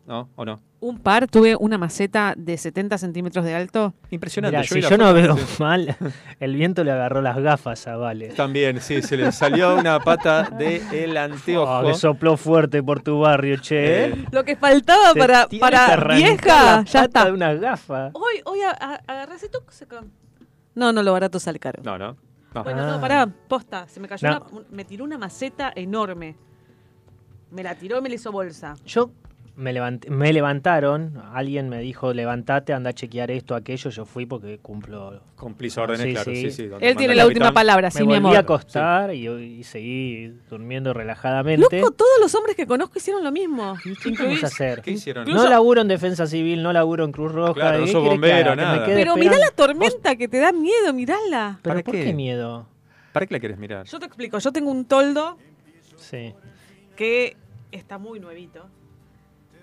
¿No? ¿O no? Un par, tuve una maceta de 70 centímetros de alto. Impresionante. Mirá, yo si yo no veo <laughs> mal, el viento le agarró las gafas a Vale. También, sí, se le salió una pata del anteojo. Oh, que sopló fuerte por tu barrio, che. Eh, Lo que faltaba Te para, para vieja, la ya está. de una gafa. Hoy, hoy a- a- agarré ese tuc, se ca- No, no, lo barato sale caro. No, no. no. Bueno, Ah. no, pará, posta, se me cayó No. una- un- me tiró una maceta enorme. Me la tiró y me la hizo bolsa. Yo me, levanté- me levantaron, alguien me dijo, levantate, anda a chequear esto, aquello. Yo fui porque cumplo. Cumplís órdenes, Sí, claro. Sí, sí. sí, Él tiene la última palabra, me sí, mi volví amor. a acostar y, y seguí durmiendo relajadamente. Loco, todos los hombres que conozco hicieron lo mismo. ¿Y qué vamos a hacer? ¿Qué hicieron? No laburo en defensa civil, no laburo en Cruz Roja. Claro, no ¿qué sos bombero? Que me nada. Pero mirá la tormenta que te da miedo, mirala. ¿Pero ¿Para por qué? qué miedo? ¿Para qué la querés mirar? Yo te explico, yo tengo un toldo Sí. que está muy nuevito.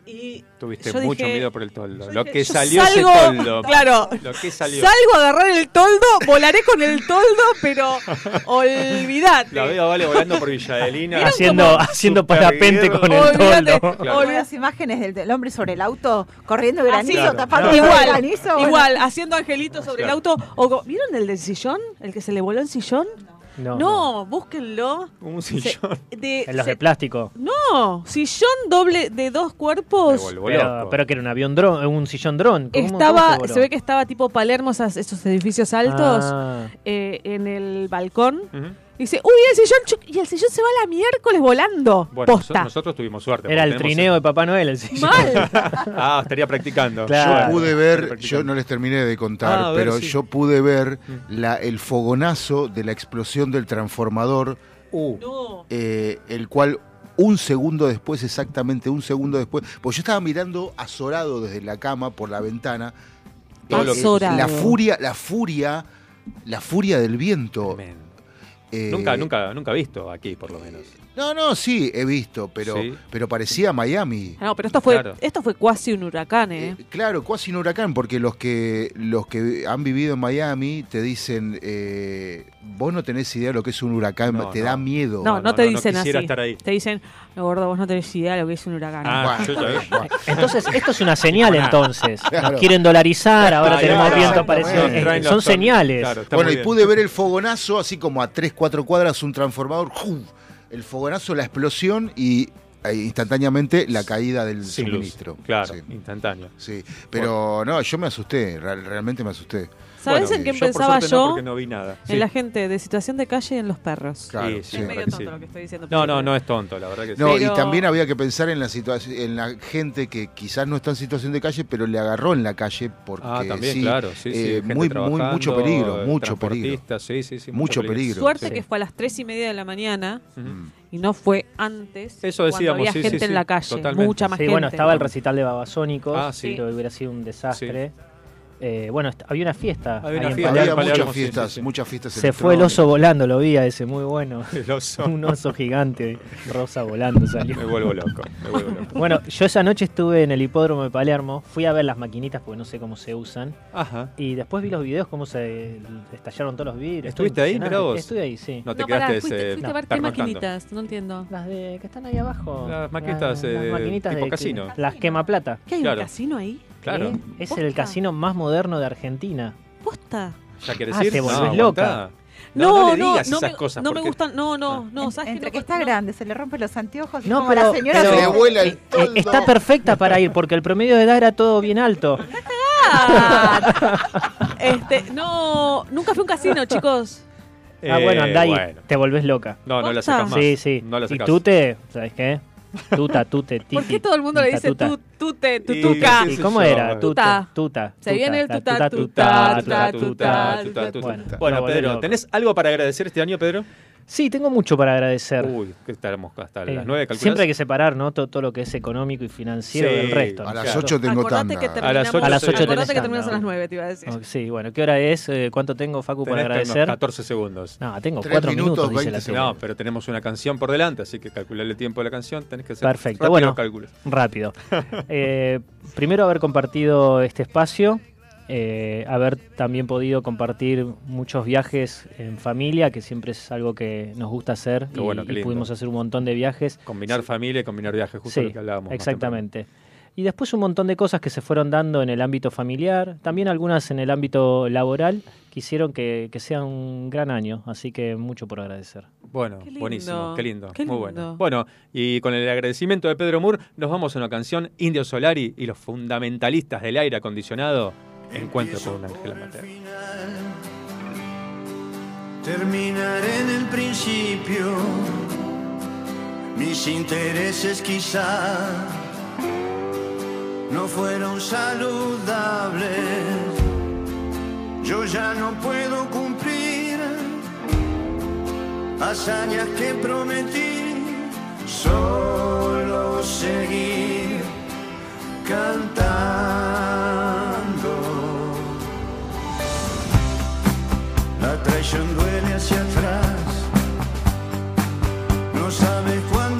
Y Tuviste mucho dije- miedo por el toldo. Lo dije, que salió salgo- ese toldo. Claro. Lo que salió. Salgo a agarrar el toldo, volaré con el toldo, pero olvídate. La veo Vale volando por Villadelina. ¿Vieron Haciendo, haciendo parapente con el Olvídate. toldo. Claro. Las imágenes del, del hombre sobre el auto corriendo granizo, Así, tapando igual, granizo. bueno. igual, haciendo angelitos sobre Claro. el auto. O, ¿Vieron el del sillón? ¿El que se le voló el sillón? No, No, búsquenlo. Un Se- sillón. de, En los se- de plástico. no, sillón doble de dos cuerpos. Pero, que era un avión dron, un sillón dron. ¿Cómo- Estaba, voló? se ve que estaba tipo Palermo, esos edificios altos, Ah, eh, en el balcón. Dice, uy, el sillón, chuc", y el sillón se va a la miércoles volando. Bueno, Posta. noso- nosotros tuvimos suerte. era el trineo de Papá Noel el sillón. Mal. <laughs> Ah, estaría practicando. Claro. Yo pude ver, yo no les terminé de contar, Ah, ver, pero sí. yo pude ver Mm. la, el fogonazo de la explosión del transformador, Uh, No. eh, el cual un segundo después, exactamente un segundo después, pues yo estaba mirando azorado desde la cama por la ventana. Todo lo que- Azorado. La furia, la furia, la furia del viento. tremendo. Eh, Nunca, nunca, nunca visto aquí, por lo menos. No, no, sí, he visto, pero, Sí. pero parecía Miami. No, pero esto fue, Claro. esto fue casi un huracán, ¿eh? Eh, claro, casi un huracán, porque los que los que han vivido en Miami te dicen, eh, vos no tenés idea de lo que es un huracán, No, te no. da miedo. no, no, no, te no, no dicen así. estar ahí. Te dicen, no, gordo, vos no tenés idea de lo que es un huracán. Ah, Bueno, yo ya. <laughs> Entonces, esto es una señal entonces. Nos quieren dolarizar, ahora Ah, tenemos viento parecido. Eh, Son señales. Claro, Bueno, y pude ver el fogonazo, así como a 3, 4 cuadras, un transformador, ¡ju! el fogonazo, la explosión y eh, instantáneamente la caída del Sin luz. suministro. Claro, Sí, instantáneo. sí. Pero no, yo me asusté, real- realmente me asusté. ¿Sabes Bueno, en yo por pensaba yo? porque no vi nada. Sí. En la gente de situación de calle y en los perros. Claro, Sí, sí, sí. es medio tonto sí. lo que estoy diciendo. No, pero- no, no es tonto, la verdad que sí. No, Pero- y también había que pensar en la situación, en la gente que quizás no está en situación de calle, pero le agarró en la calle porque Ah, también, sí, claro, sí, sí. eh, muy, mucho peligro, eh, mucho peligro. Sí, sí, sí. Mucho peligro. Suerte Sí. que fue a las tres y media de la mañana. Mm. y no fue antes. Eso cuando decíamos, había sí, gente sí, en sí, la calle, totalmente. mucha más Sí, gente. bueno, estaba el recital de Babasónicos, Ah, sí. que hubiera sido un desastre. Eh, bueno, había una fiesta. Había una fiesta, muchas fiestas, sí, sí. muchas fiestas. Se fue el oso volando, lo vi a ese, muy bueno. <laughs> El oso. un oso gigante, rosa volando salió. Me vuelvo loco, me vuelvo loco. Bueno, yo esa noche estuve en el hipódromo de Palermo, fui a ver las maquinitas porque no sé cómo se usan. Ajá. Y después vi los videos, cómo se estallaron todos los vidrios. ¿Estuviste ahí? Mirá vos. Estuve ahí, sí. No te No, pará, quedaste fuiste, ese, fuiste a ver qué maquinitas, no entiendo. Las de que están ahí abajo. Las maquinitas, eh, las maquinitas tipo de casino. Las quema plata. ¿Qué hay un casino ahí? Claro. ¿Eh? Es Posta. el casino más moderno de Argentina. Posta. ¿Ya querés Ah, ir? te volvés no, loca. No, no, le digas no esas me, cosas. no me gustan, no, no, no, ¿sabes Entre qué? que está No. grande, se le rompen los anteojos y No, pero, la señora pero- Se le vuela el eh, eh, toldo. está perfecta para ir porque el promedio de edad era todo bien alto. <laughs> Ah, este, no, nunca fui a un casino, chicos. ah, bueno, Eh, andá ahí, bueno. te volvés loca. No, no la sacas más. Sí, sí. No la y sacás. tú te, ¿sabes qué? Tuta, tute, titi. ¿Por qué todo el mundo le dice tuta. tu, tute, tutuca? ¿Y cómo era? Tuta, tuta. Se viene el tuta, tuta, tuta, tuta, tuta, tuta. tuta, tuta. Bueno, Pedro. ¿tenés algo para agradecer este año, Pedro? Sí, tengo mucho para agradecer. Uy, que estaremos hasta Eh, las nueve, calculás. siempre hay que separar, ¿no? Todo, todo lo que es económico y financiero Sí, del resto. A ¿no? las Claro. 8 tengo tanda. que A las terminamos, ocho A las acordate que terminas a las 9, te iba a decir. Oh, Sí, bueno, ¿qué hora es? Eh, ¿Cuánto tengo, Facu, para Tenés agradecer? 14 segundos. No, tengo Tres cuatro minutos, minutos, dice la 20 serie. No, pero tenemos una canción por delante, así que calcularle el tiempo de la canción. Tenés que hacer Perfecto, rápido bueno. cálculos. Rápido. <laughs> Eh, primero haber compartido este espacio, eh, haber también podido compartir muchos viajes en familia, que siempre es algo que nos gusta hacer Qué y, bueno, qué y pudimos hacer un montón de viajes. Combinar familia y combinar viajes, justo Sí, lo que hablábamos. exactamente. Y después un montón de cosas que se fueron dando en el ámbito familiar, también algunas en el ámbito laboral, que hicieron que, que sea un gran año, así que mucho por agradecer. Bueno, Qué lindo, buenísimo, qué lindo, qué muy lindo. bueno. Bueno, y con el agradecimiento de Pedro Moore, nos vamos a una canción Indio Solari y los fundamentalistas del aire acondicionado. Encuentro con un ángel amateur. terminar en el principio. Mis intereses quizá no fueron saludables. Yo ya no puedo cumplir hazañas que prometí, solo seguir cantando. Traición duele hacia atrás. No sabes cuándo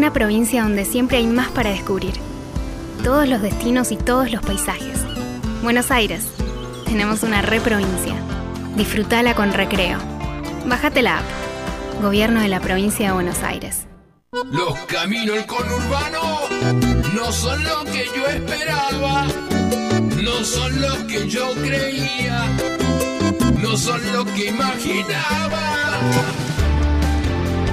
Una provincia donde siempre hay más para descubrir. Todos los destinos y todos los paisajes. Buenos Aires. Tenemos una reprovincia. Disfrutala con recreo. Bájate la app. Gobierno de la provincia de Buenos Aires. Los caminos del conurbano no son lo que yo esperaba, no son lo que yo creía, no son lo que imaginaba.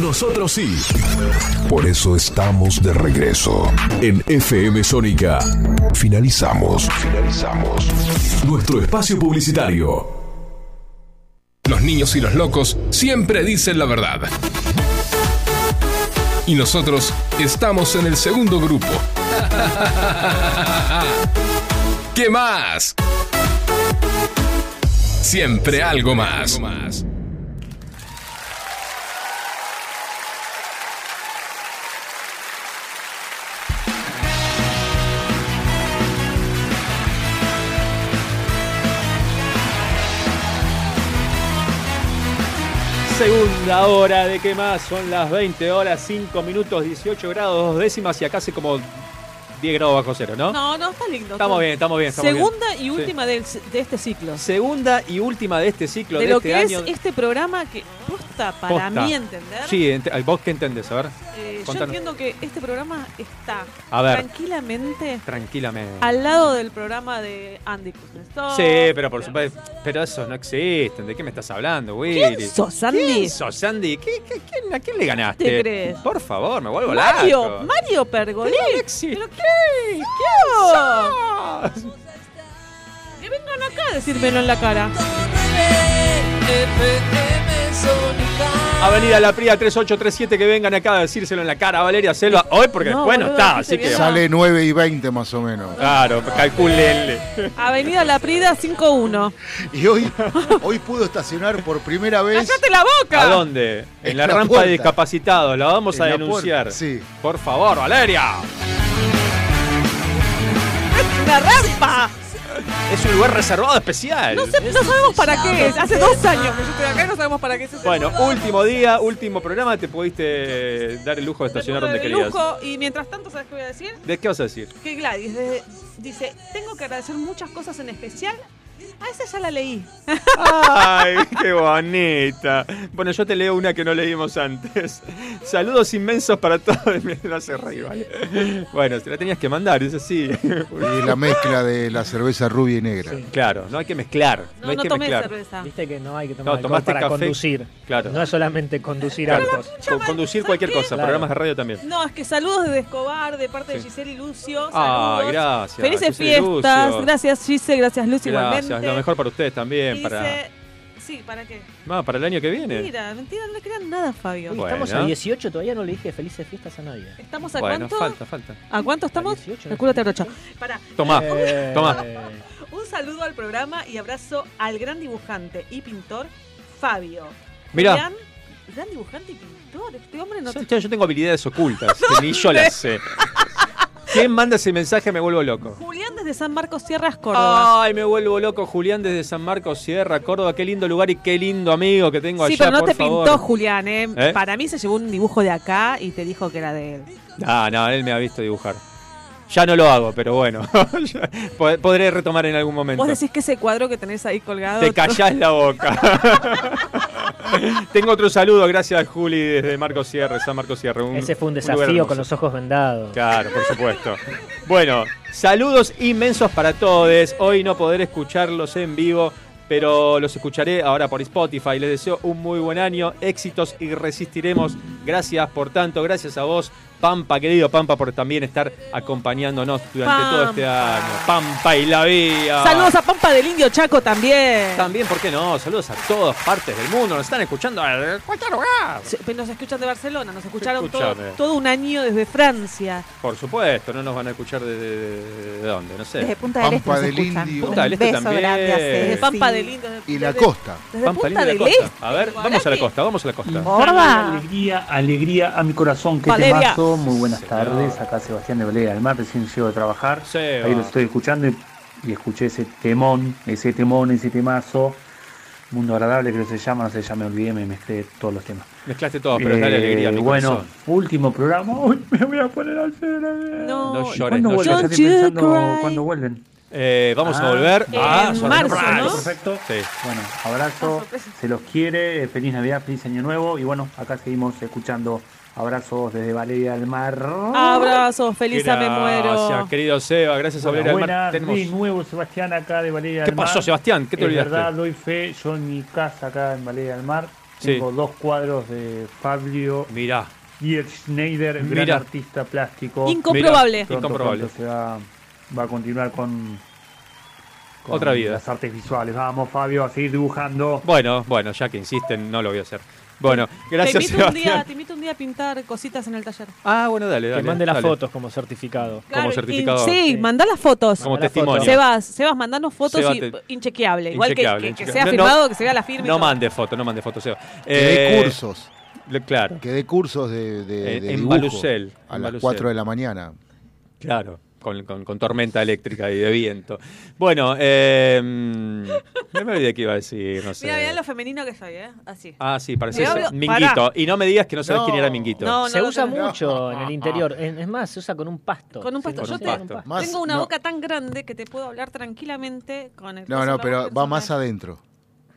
Nosotros sí. Por eso estamos de regreso. En FM Sónica Finalizamos. Finalizamos. nuestro espacio publicitario. Los niños y los locos siempre dicen la verdad. Y nosotros estamos en el segundo grupo. <laughs> ¿Qué más? Siempre algo más. Segunda hora de qué más, son las 20 horas, 5 minutos, 18 grados, dos décimas y acá hace como 10 grados bajo cero, ¿no? No, no, está lindo. Estamos bien, estamos bien. Estamos Segunda bien. y última de este ciclo. Segunda y última de este ciclo, de de, lo este que año. es este programa que posta para Posta. mí entender. Sí, ent- ¿vos qué entendés? A ver, eh, yo entiendo que este programa está A ver. tranquilamente tranquilamente. al lado del programa de Andy Kuznetsov. Sí, pero por supuesto, pero esos no existen. ¿De qué me estás hablando, Willy? ¿Quién sos, Andy? ¿Quién sos, Andy? ¿Qué, qué- quién- ¿A quién le ganaste? ¿Te crees? Por favor, me vuelvo Mario, loco. Mario Pergolini. Pero Alexis, ¿Pero qué? ¿Quién sos? Que vengan acá a decírmelo en la cara. Avenida La Prida 3837, que vengan acá a decírselo en la cara a Valeria Selva. Hoy porque No, después no boludo, está, ¿viste así que. bien? Sale 9 y 20 más o menos. Claro, calculenle. Avenida La Prida 51. Y hoy, hoy pudo estacionar por primera vez. ¡Cállate la boca! ¿A dónde? En En la, la rampa puerta. de discapacitados. La vamos a En la denunciar. puerta, sí. Por favor, Valeria. ¡Una rampa! Es un lugar reservado especial. No, sé- no sabemos para qué es. Hace dos años que yo estoy acá y no sabemos para qué es ese Bueno, lugar. último día, último programa, te pudiste dar el lujo de estacionar donde de querías. lujo, y mientras tanto, ¿sabes qué voy a decir? ¿De qué vas a decir? Que Gladys de- dice, tengo que agradecer muchas cosas en especial. A esa ya la leí. Ay, qué bonita. Bueno, yo te leo una que no leímos antes. Saludos inmensos para todos. <laughs> Me no hace reír, vale. Bueno, te la tenías que mandar, es así. Y la mezcla de la cerveza rubia y negra. Claro, no hay que mezclar. No, No, hay no que tomé mezclar. cerveza. Viste que no hay que No, tomar alcohol tomaste para café. conducir. Claro. No es solamente conducir Claro. Con- conducir cualquier cosa, Claro. programas de radio también. No, es que saludos desde Escobar, de parte de. Giselle y Lucio. Ah, Saludos. gracias, Felices Giselle fiestas. Lucio. Gracias, Gise. Gracias, Lucio, Gracias, igualmente. lo mejor para ustedes también. Y Para, dice, sí, ¿para qué? Ah, para el año que viene. Mentira, mentira, no le crean nada, Fabio. Uy, Bueno. Estamos a 18, todavía no le dije felices fiestas a nadie. ¿Estamos a Bueno, cuánto? falta, falta. ¿A cuánto estamos? 18, El culo te abrocha. Pará. Tomá, Eh, <laughs> tomá. <laughs> Un saludo al programa y abrazo al gran dibujante y pintor Fabio. Mirá. Julián, gran dibujante y pintor. Este hombre no Yo, yo tengo habilidades ocultas <laughs> que ni yo las sé. ¿Quién manda ese mensaje? Me vuelvo loco. Julián desde San Marcos Sierras, Córdoba. Ay, me vuelvo loco, Julián desde San Marcos Sierra, Córdoba. Qué lindo lugar y qué lindo amigo que tengo sí, allá. pero no por te favor. pintó Julián, ¿eh? ¿Eh? Para mí se llevó un dibujo de acá y te dijo que era de él. Ah, no, él me ha visto dibujar. Ya no lo hago, pero bueno. <laughs> Podré retomar en algún momento. Vos decís que ese cuadro que tenés ahí colgado. Te <laughs> callás la boca. <laughs> Tengo otro saludo, gracias Juli desde Marcos Sierra, San Marcos Sierra. Ese fue un desafío con los ojos vendados. Claro, por supuesto. Bueno, saludos inmensos para todos. Hoy no podré escucharlos en vivo, pero los escucharé ahora por Spotify. Les deseo un muy buen año, éxitos y resistiremos. Gracias por tanto, gracias a vos, Pampa, querido Pampa, por también estar acompañándonos durante todo este Pampa. año. Pampa y la vía. Saludos a Pampa del Indio Chaco también. También, ¿por qué no? Saludos a todas partes del mundo. Nos están escuchando a cualquier lugar. Sí, Nos escuchan de Barcelona, nos escucharon todo, Escúchame. todo un año desde Francia. Por supuesto, no nos van a escuchar de, de- de dónde, no sé. Desde Punta del Este Pampa nos del. Indio. Punta del Este también. Desde Pampa del Indio. desde- Y la desde- costa. Desde Pampa Punta del la Costa. Este. A ver, vamos a la costa, vamos a la costa. Alegría, alegría a mi corazón, que Valeria. Muy buenas tardes. Acá Sebastián de Valera del Mar, recién llego de trabajar. Seba. Ahí lo estoy escuchando y, y escuché ese temón, ese temón, ese temazo. Mundo agradable creo que se llama, no sé, ya me olvidé, me mezclé todos los temas. Mezclaste todo, pero dale alegría a mi Eh, bueno, corazón. último programa. <laughs> Uy, me voy a poner al cero. No, No llores, ¿Cuándo no vuelven? llores. Ya estoy Don't you pensando cry. cuándo vuelven. Eh, vamos a Ah, volver en a marzo. ¿no? Perfecto. Sí. Bueno, abrazo, sorpresa. se los quiere, eh, feliz Navidad, feliz Año Nuevo y bueno, acá seguimos escuchando abrazos desde Valeria del Mar. Abrazos, feliz me muero. Gracias, querido Seba, gracias a Valeria del Mar. Buenas, Tenemos- de nuevo Sebastián acá de Valeria ¿Qué del Mar. pasó, Sebastián? ¿Qué te es olvidaste? verdad, doy fe, yo en mi casa acá en Valeria del Mar Sí. tengo dos cuadros de Fabio Mirá, y el Schneider, gran artista plástico. Incomprobable. Pronto, Incomprobable. pronto se va, va a continuar con, con Otra vida. las artes visuales. Vamos, Fabio, a seguir dibujando. bueno, bueno, ya que insisten, no lo voy a hacer. Bueno, Te gracias, invito, un día, te invito un día a pintar cositas en el taller. Ah, bueno, dale, dale. Que mande las dale. fotos como certificado. Claro, y- certificado. Sí, Sí. mandá las fotos. Como Mandá testimonio. fotos. Sebas, Sebas, mandanos fotos Seba, y te- inchequeable. Igual que- Inchequeable, que, que, inchequeable. sea No, firmado, que se vea la firma. No mande foto, no mande foto, Seba. Que dé Eh, cursos. le- Claro, Que dé cursos de, de, En- de en dibujo Balucel, a en las Balucel. 4 de la mañana. claro. Con, con- con tormenta eléctrica y de viento. Bueno, eh, mm, no me olvidé qué iba a decir, no sé. Mira, mira lo femenino que soy, ¿eh? Así. Ah, sí, parece Me hablo- Minguito. Pará. Y no me digas que no sabes No. quién era Minguito. No, se usa mucho <laughs> en el interior. Es más, se usa con un pasto. Con un Sí, pasto. con Yo un te- pasto. Más- tengo una no. boca tan grande que te puedo hablar tranquilamente con el. No, no, pero va más adentro.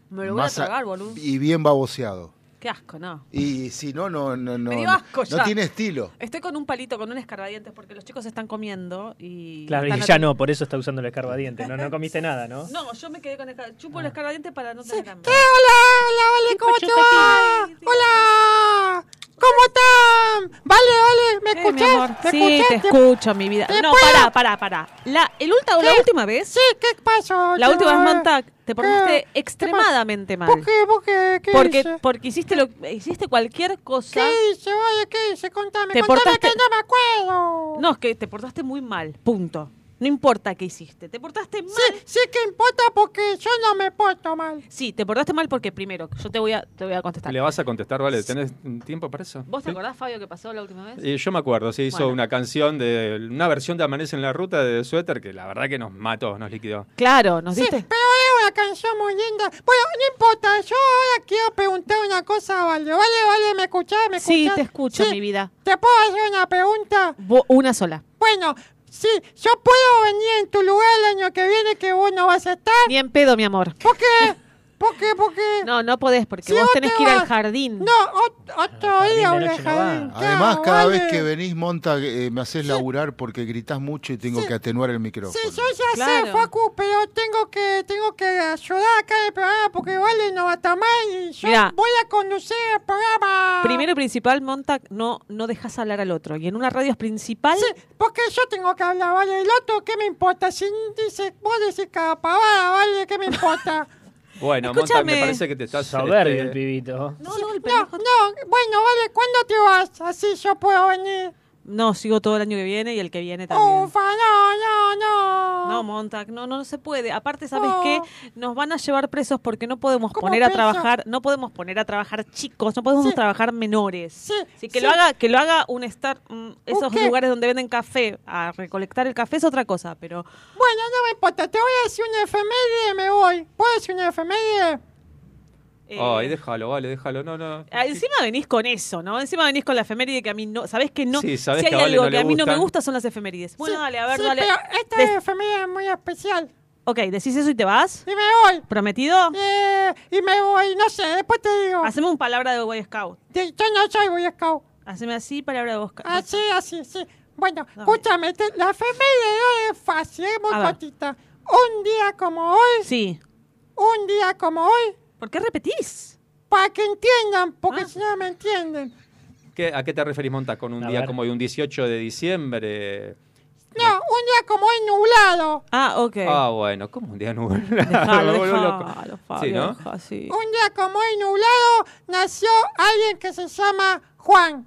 Me lo voy Más a- tragar, boludo. Y bien baboseado. Qué asco, no. Y si no, no, no, no. Me dio asco no ya. tiene estilo. Estoy con un palito, con un escarbadientes, porque los chicos están comiendo y. Claro, y ya no, por eso está usando el escarbadiente. No, no comiste nada, ¿no? No, yo me quedé con el chupo el escarbadiente para no tener hambre. Hola, vale, ¿cómo te va? Hola, ¿cómo están? Vale, vale, ¿me Eh, ¿Me sí, escuchás? te escucho, mi vida. ¿Te No, puedo? pará, pará, pará. La, el ulta- la última vez, Sí, ¿qué pasó? la última vez, chaval? Manta, te portaste extremadamente mal. ¿Por qué? ¿Por qué? ¿Qué Porque, hice? porque hiciste, lo, hiciste cualquier cosa. ¿Qué hice? Oye, ¿qué hice? Contame, Te contame portaste- que no me acuerdo. No, es que te portaste muy mal, punto. No importa qué hiciste. ¿Te portaste mal? Sí, sí que importa porque yo no me porto mal. Sí, te portaste mal porque primero, yo te voy a, te voy a contestar. ¿Le vas a contestar, vale? ¿Tenés tiempo para eso? ¿Vos te ¿Sí? acordás, Fabio, que pasó la última vez? Y yo me acuerdo, se hizo Bueno. una canción de una versión de Amanece en la ruta de Suéter que la verdad que nos mató, nos liquidó. Claro, ¿nos Sí, diste? pero es una canción muy linda. Bueno, no importa, yo ahora quiero preguntar una cosa, Vale. Vale, Vale, ¿me escuchás? ¿Me Sí, escuchás? te escucho, Sí. mi vida. ¿Te puedo hacer una pregunta? Una sola. Bueno, sí, yo puedo venir en tu lugar el año que viene que vos no vas a estar. Ni en pedo, mi amor. ¿Por qué? <laughs> ¿Por qué? ¿Por qué? No, no podés porque Si vos vos tenés te que ir al vas- jardín. No, ot- otro día voy al jardín. Además, cada vale. vez que venís, Monta, eh, me haces laburar porque gritás mucho y tengo que atenuar el micrófono. Sí, yo ya Claro. sé, Facu, pero tengo que, tengo que ayudar acá en el programa porque Vale no va a estar mal y yo Mirá. voy a conducir el programa. Primero y principal, Montag, no, no dejas hablar al otro. Y en una radio principal, Sí, porque yo tengo que hablar, ¿vale? El otro, ¿qué me importa? Si dice, vos decís cada pavada, ¿vale? ¿Qué me importa? <laughs> Bueno, Monta, Escúchame. me parece que te estás... Soberbio este, el pibito. No, no, el No, no, bueno, vale, ¿cuándo te vas? Así yo puedo venir. No, sigo todo el año que viene y el que viene también. Ufa, no, no, no. No, Montag, no, no, no se puede. Aparte, ¿sabes No. qué? Nos van a llevar presos porque no podemos ¿Cómo poner a trabajar, no podemos poner a trabajar chicos, no podemos Sí. trabajar menores. Sí, Así que sí. lo haga, que lo haga un estar, mm, esos qué? lugares donde venden café, a recolectar el café es otra cosa, pero Bueno, no me importa, te voy a decir una efeméride y me voy. ¿Puedo decir una efeméride? Eh, Ay, déjalo, vale, déjalo. No, no. ah, encima venís con eso, ¿no? Encima venís con la efeméride que a mí no, ¿sabés que no? Sí, sabés si hay que a Vale algo no que a mí no me gustan. gusta son las efemérides. Bueno, Sí, dale, a ver, sí, dale. pero esta Des- efeméride es muy especial. ok, decís eso y te vas. Y me voy. ¿Prometido? Eh, y me voy, no sé, después te digo. Haceme un palabra de Boy Scout. Te- Yo no soy Boy Scout. Haceme así, palabra de Boy Scout. Así, así, sí. Bueno, escúchame, te- la efeméride de hoy es fácil, es muy cortita. Un día como hoy, Sí. un día como hoy, ¿Por qué repetís? para que entiendan, porque Ah. si no me entienden. ¿Qué- ¿A qué te referís, Monta, con un A día ver. como hoy, un 18 de diciembre? No, un día como hoy nublado. Ah, ok. Ah, bueno, ¿cómo un día nublado? Dejalo, <laughs> dejalo, Fabio, Sí, ¿no? deja, sí. Un día como hoy nublado nació alguien que se llama Juan.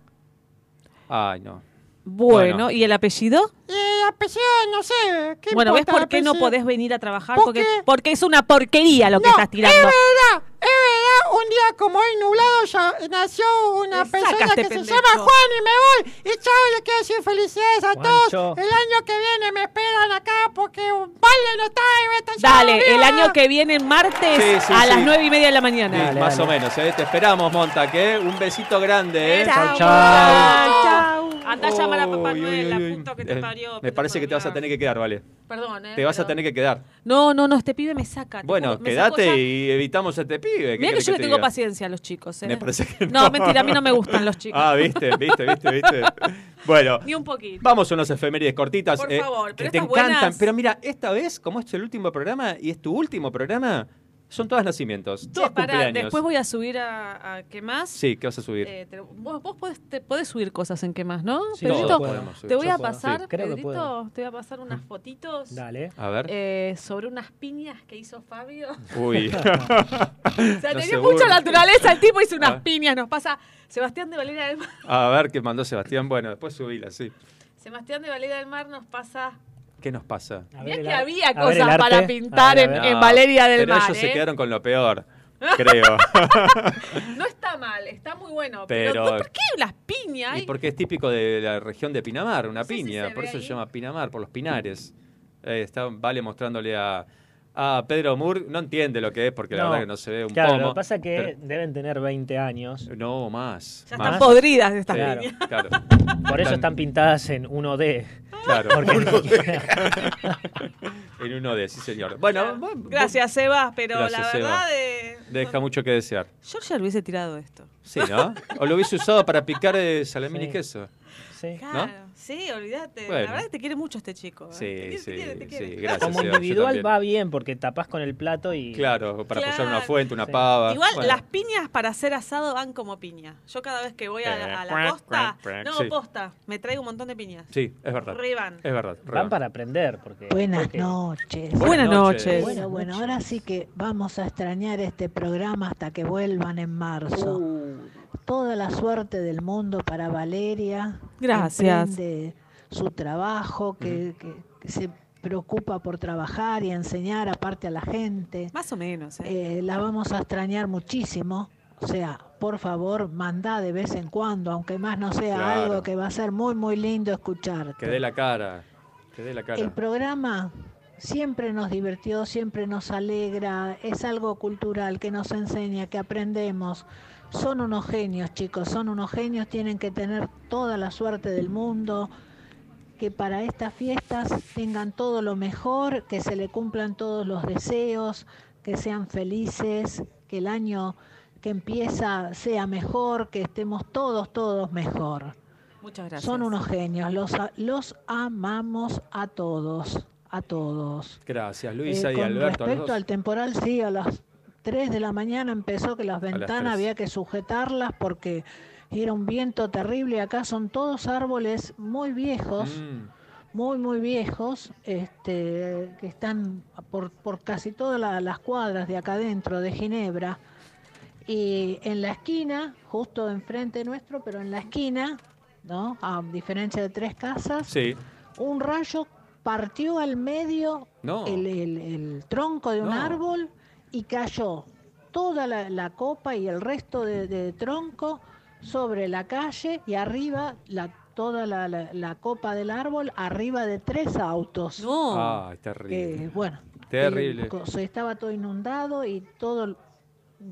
Ay, no. Bueno, Bueno. ¿y el apellido? Y el apellido, no sé. ¿qué Bueno, ¿ves importa por qué no podés venir a trabajar? ¿Por Porque, porque es una porquería lo que No, estás tirando. Es verdad, es verdad. Un día como hoy nublado ya nació una Me persona saca este que se llama Juan y me voy. Y chao, le quiero decir felicidades a Juancho. todos. El año que viene me esperan acá porque Vale no está y Beto ya Dale, el año que viene, martes, Sí, sí, a sí. las nueve y media de la Sí, mañana. Dale, más dale. o menos, ¿eh? Te esperamos, Monta, que un besito grande, ¿eh? Chao, chao. Anda a llamar a Papá Noel, la puta que te Eh, Me parece que te vas a tener que quedar, vale. Perdón, eh. Te vas a tener que quedar. No, no, no, este pibe me saca. te Bueno, juro, me quédate ya- y evitamos a este pibe. ¿qué Mirá que querés yo le te tengo diga? paciencia a los chicos, ¿eh? Me parece que No, no. mentira, a mí no me gustan los chicos. Ah, viste, viste, viste, viste. <laughs> Bueno, Ni un poquito. vamos a unas efemérides cortitas. Por eh, favor, que pero te estas encantan. buenas- Pero mira, esta vez, como es el último programa y es tu último programa, son todos nacimientos, todos pará, cumpleaños. después voy a subir a, a ¿Qué más? Sí, ¿qué vas a subir? Eh, te- vos vos podés, te- podés subir cosas en qué más, ¿no? Sí, Pedrito, todos podemos subir. te voy a pasar, Sí, Pedrito, te voy a pasar unas fotitos Dale. A ver. eh, sobre unas piñas que hizo Fabio. Uy. <laughs> O sea, <laughs> No tenía mucha naturaleza, el tipo hizo unas Ah. piñas, nos pasa Sebastián de Valera del Mar. A ver qué mandó Sebastián. Bueno, después subíla, sí. Sebastián de Valera del Mar nos pasa... ¿Qué nos pasa? Mirá que había cosas para arte. pintar A ver, a en, ver. en No, Valeria del pero Mar, ellos se ¿eh? quedaron con lo peor, <laughs> creo. <laughs> No está mal, está muy bueno. Pero, Pero- ¿por qué las piñas? y porque es típico de la región de Pinamar, una piña. por eso ahí. se llama Pinamar, por los pinares. Eh, está Vale mostrándole a, a Pedro Moore. No entiende lo que es porque la verdad que no se ve un Claro, pomo. lo que pasa es que pero- deben tener 20 años. No, más. Ya más. están podridas estas. Claro. Por eso están pintadas en 1D. Claro. <laughs> Porque <laughs> en uno de, sí, señor. Bueno, vos- Gracias, Seba, pero Gracias, la verdad de... deja mucho que desear. Yo ya lo hubiese tirado esto. Sí, ¿no? O lo hubiese usado para picar eh, salamín y Sí. queso. sí. Claro, sí, olvídate. Bueno. La verdad es que te quiere mucho este chico. ¿eh? Sí, Te quiere, sí, te quiere, te quiere. sí, gracias. Como Seba, individual va bien porque tapás con el plato y. Claro, para apoyar una Claro. fuente, una Sí. pava. Igual Bueno. las piñas para hacer asado van como piña. Yo cada vez que voy a la, a la Eh, costa, no, sí. posta, me traigo un montón de piñas. Sí, es verdad. Re van. Es verdad. re Van para aprender. Porque Buenas porque- noches. Buenas noches. Bueno, bueno, ahora sí que vamos a extrañar este programa hasta que vuelvan en marzo. Uh. Toda la suerte del mundo para Valeria. Gracias. Su trabajo, que, que- que se preocupa por trabajar y enseñar aparte a la gente. Más o menos. ¿eh? Eh, la vamos a extrañar muchísimo. O sea, por favor, mandá de vez en cuando, aunque más no sea Claro. algo que va a ser muy, muy lindo escucharte. Que dé la cara. Que dé la cara. El programa siempre nos divirtió, siempre nos alegra, es algo cultural que nos enseña, que aprendemos. Son unos genios, chicos, son unos genios, tienen que tener toda la suerte del mundo, que para estas fiestas tengan todo lo mejor, que se le cumplan todos los deseos, que sean felices, que el año que empieza sea mejor, que estemos todos, todos mejor. Muchas gracias. Son unos genios, los, los amamos a todos, a todos. Gracias, Luisa Eh, y con Alberto. los respecto al temporal, sí, a las 3 de la mañana empezó que las ventanas había que sujetarlas porque era un viento terrible. Acá son todos árboles muy viejos, Mm. muy, muy viejos, este, que están por, por casi todas la- las cuadras de acá adentro de Ginebra. Y en la esquina, justo enfrente nuestro, pero en la esquina, ¿no? A diferencia de tres casas, Sí. un rayo partió al medio No. el, el- el tronco de un No. árbol y cayó toda la, la copa y el resto de, de tronco sobre la calle y arriba la, toda la, la- la copa del árbol arriba de tres autos. Ay, terrible. Eh, bueno, Terrible. se estaba todo inundado y todo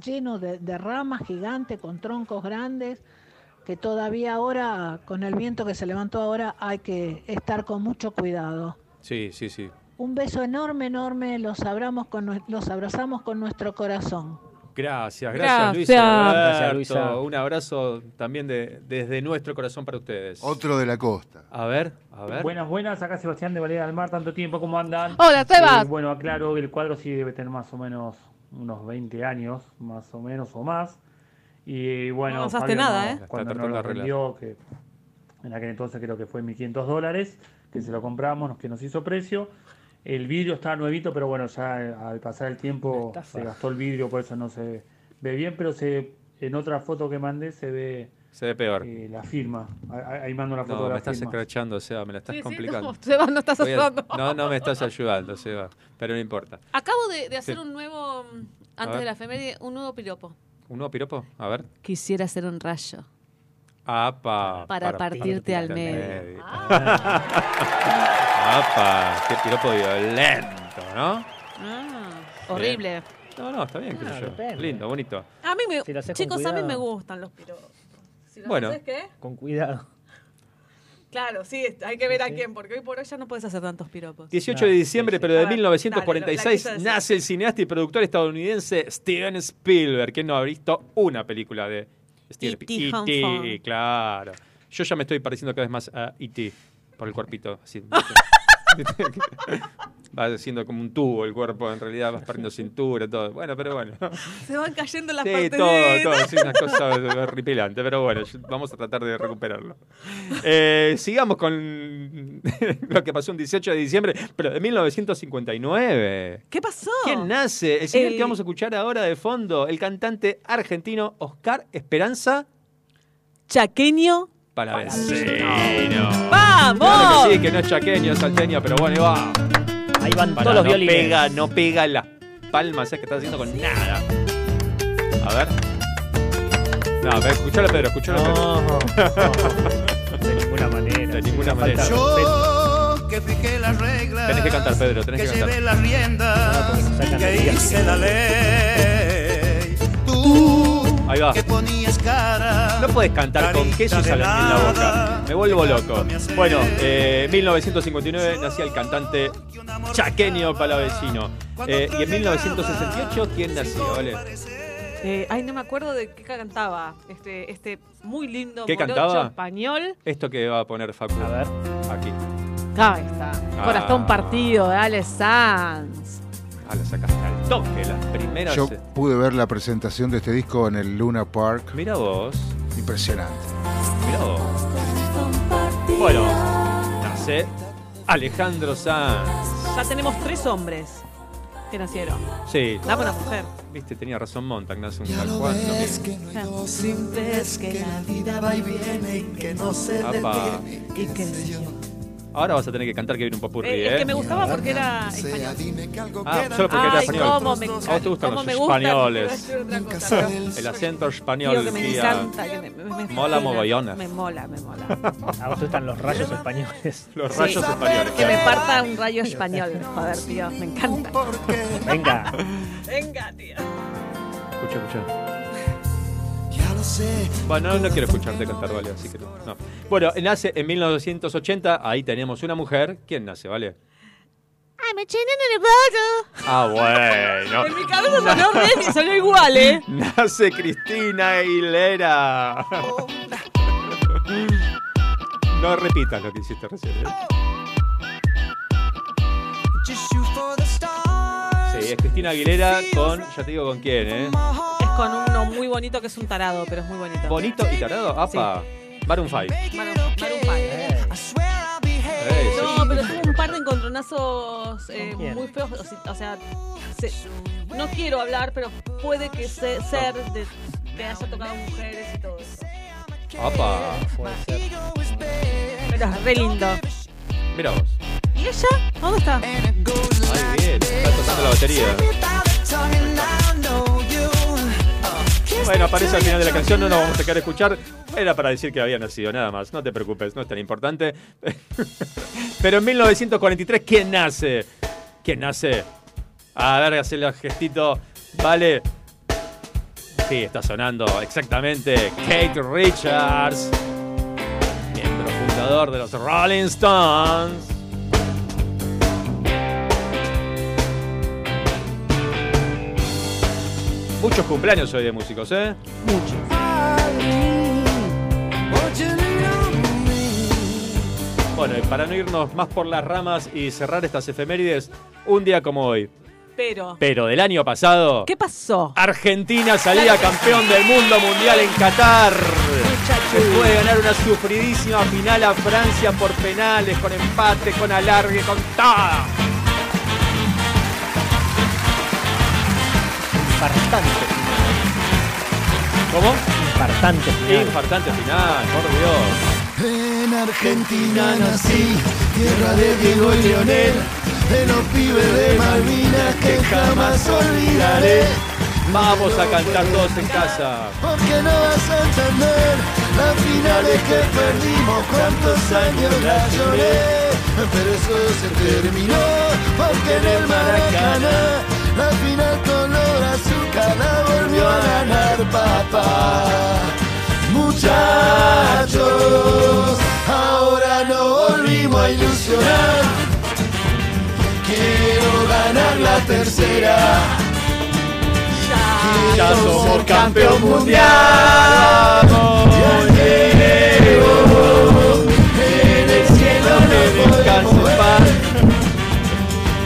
lleno de, de ramas gigantes con troncos grandes que todavía ahora, con el viento que se levantó ahora, hay que estar con mucho cuidado. Sí, sí, sí. Un beso enorme, enorme, los, abramos con, los abrazamos con nuestro corazón. Gracias, gracias, Gracias. Luisa. Gracias. Un abrazo también de, desde nuestro corazón para ustedes. Otro de la costa. A ver, a ver. Buenas, buenas, acá Sebastián de Valera del Mar, tanto tiempo, ¿cómo andan? Hola, Sebas. Eh, bueno, aclaro que el cuadro sí debe tener más o menos unos 20 años, más o menos, o más. Y bueno, No avanzaste nada, no- ¿eh? Cuando nos lo vendió, que en aquel entonces creo que fue 1.500 dólares, que se lo compramos, que nos hizo precio. El vidrio estaba nuevito, pero bueno, ya eh, al pasar el tiempo se gastó el vidrio, por eso no se ve bien, pero se en otra foto que mandé se ve Se ve peor. eh, la firma. Ahí, mando la foto No, de me la estás firma. escrachando, Seba, me la estás Sí, sí, complicando. no, <laughs> Seba, no estás ayudando. No, no me estás ayudando, Seba, pero no importa. Acabo de, de hacer Sí. un nuevo, A antes de la efeméride, un nuevo piropo. ¿Un nuevo piropo? A ver. Quisiera hacer un rayo. Apa, Para partirte al medio. <laughs> <laughs> Apa, qué piropo violento, ¿no? Ah, horrible. No, no, está bien, qué sé Ah, yo. depende. Lindo, bonito. A mí me, Si lo haces con chicos, a mí cuidado. me gustan los piropos. Si los Bueno. haces, ¿qué? Con cuidado. Claro, sí, hay que ver a quién, porque hoy por hoy ya no puedes hacer tantos piropos. 18 de diciembre, pero de A ver, 1946, dale, lo- la quise decir. nace el cineasta y productor estadounidense Steven Spielberg. ¿Quién no ha visto una película de Steven E.T. E.T., Hanford. claro. Yo ya me estoy pareciendo cada vez más a E.T. por el cuerpito. Así. <laughs> va haciendo como un tubo el cuerpo, en realidad vas perdiendo cintura, todo. Bueno, pero bueno. Se van cayendo las Sí, partes. todo, todo, sí, una cosa horripilante, pero bueno, vamos a tratar de recuperarlo. Eh, sigamos con <laughs> lo que pasó un 18 de diciembre, pero de 1959. ¿Qué pasó? ¿Quién nace? El señor El- que vamos a escuchar ahora de fondo, el cantante argentino Oscar Esperanza Chaqueño. Palavecino. ¡Vamos! Claro que sí, que no es chaqueño, es salteño, pero bueno, ahí va. Ahí van Pará, todos los no violines. pega, no pega las palmas, es que está haciendo con nada. A ver. No, pero escuchalo, Pedro, escuchalo, No, Pedro. de ninguna manera. De ninguna manera. respeto. que fijé las reglas. Tenés que cantar, Pedro, tenés que, que cantar. llevé las riendas, que hice la ley. Ahí va. que ponías cara. No puedes cantar con queso y Carita de salami en la boca. Me vuelvo loco. Bueno, eh, 1959 nacía el cantante chaqueño palavecino. Eh, y en 1968, ¿quién nació? Vale? Eh, ay, no me acuerdo de qué cantaba. Este, este muy lindo ¿Qué cantaba? español. Esto que va a poner Facu. A ver. Aquí. Ahí está. Ah. partido de Ale Sanz. Ah, la sacaste al toque, las primeras. Yo eh. pude ver la presentación de este disco en el Luna Park. Mira vos, Impresionante. mira vos. Bueno, nace Alejandro Sanz. Ya tenemos tres hombres que nacieron. Sí. Dame una mujer. Viste, tenía razón Montag, nace un tal cual. que no hay dos que la vida va y viene y que no se detiene. Y qué sé yo. Ahora vas a tener que cantar que viene un popurrí, Eh, ¿eh? es que me gustaba porque era español. Ah, solo porque era Ay, español. cómo me ¿A vos te gustan los gusta, españoles? El acento español. Digo que me encanta, que me, me- me Mola mogollona. Me mola, me mola. A vos te gustan los rayos españoles. <laughs> Los Sí. rayos españoles. Que me parta un rayo español. Joder, tío, me encanta. Venga. <laughs> Venga, tío. Escucha, escucha. Bueno, no, no quiero escucharte cantar, vale, así que no. no. Bueno, nace en 1980, ahí tenemos una mujer. ¿Quién nace, vale? I'm a chin in the bottle. Ah, bueno. En mi cabeza sonó re- sonó igual, ¿eh? <laughs> Nace Cristina Aguilera. No repitas lo que hiciste recién. ¿eh? Sí, es Cristina Aguilera con, ya te digo con quién, ¿eh? Con uno muy bonito que es un tarado, pero es muy bonito. Bonito y tarado. Apa. Maroon 5. Maroon, Maroon five. Sí. No, pero tuvo un par de encontronazos eh, quién? muy feos. O sea, o sea, se- no quiero hablar, pero puede que se- ser de que haya tocado mujeres y todo eso. Apa. Puede ser. Pero es re lindo. Mira vos. ¿Y ella? ¿Dónde está? Ay, bien. Está tocando la batería. Bueno, aparece al final de la canción, no nos vamos a quedar escuchar. Era para decir que había nacido, nada más. No te preocupes, no es tan importante. <laughs> Pero en 1943, ¿quién nace? ¿Quién nace? A ver, hacerle el gestito. Vale. Sí, está sonando exactamente. Kate Richards, miembro fundador de los Rolling Stones. Muchos cumpleaños hoy de músicos, ¿eh? Bueno, y para no irnos más por las ramas y cerrar estas efemérides, un día como hoy, Pero. pero del año pasado, ¿Qué pasó? Argentina salía campeón del mundo mundial en Qatar. Después de ganar una sufridísima final a Francia por penales, con empate, con alargue, con todo. Infartante. ¿Cómo? Infartante. final. Infartante final, por Dios. En Argentina nací, tierra de Diego y Leonel, de los pibes de Malvinas que jamás olvidaré. Vamos a cantar todos en casa. Porque no vas a entender las finales que perdimos, cuántos años la lloré. Pero eso se terminó, porque en el Maracaná la final color azúcar la volvió a ganar papá. Muchachos, ahora no volvimos a ilusionar. Quiero ganar la tercera. Ya somos campeón mundial. En el cielo no podemos ver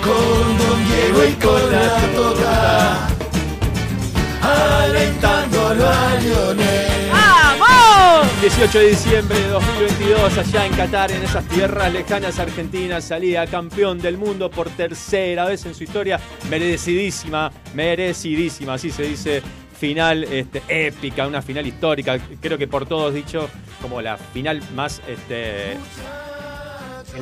Con Don Diego y con la Tota Alentándolo a ¡Vamos! 18 de diciembre de 2022, allá en Qatar, en esas tierras lejanas argentinas, salía campeón del mundo por tercera vez en su historia, merecidísima, merecidísima, así se dice, final este, épica, una final histórica, creo que por todos dicho, como la final más este,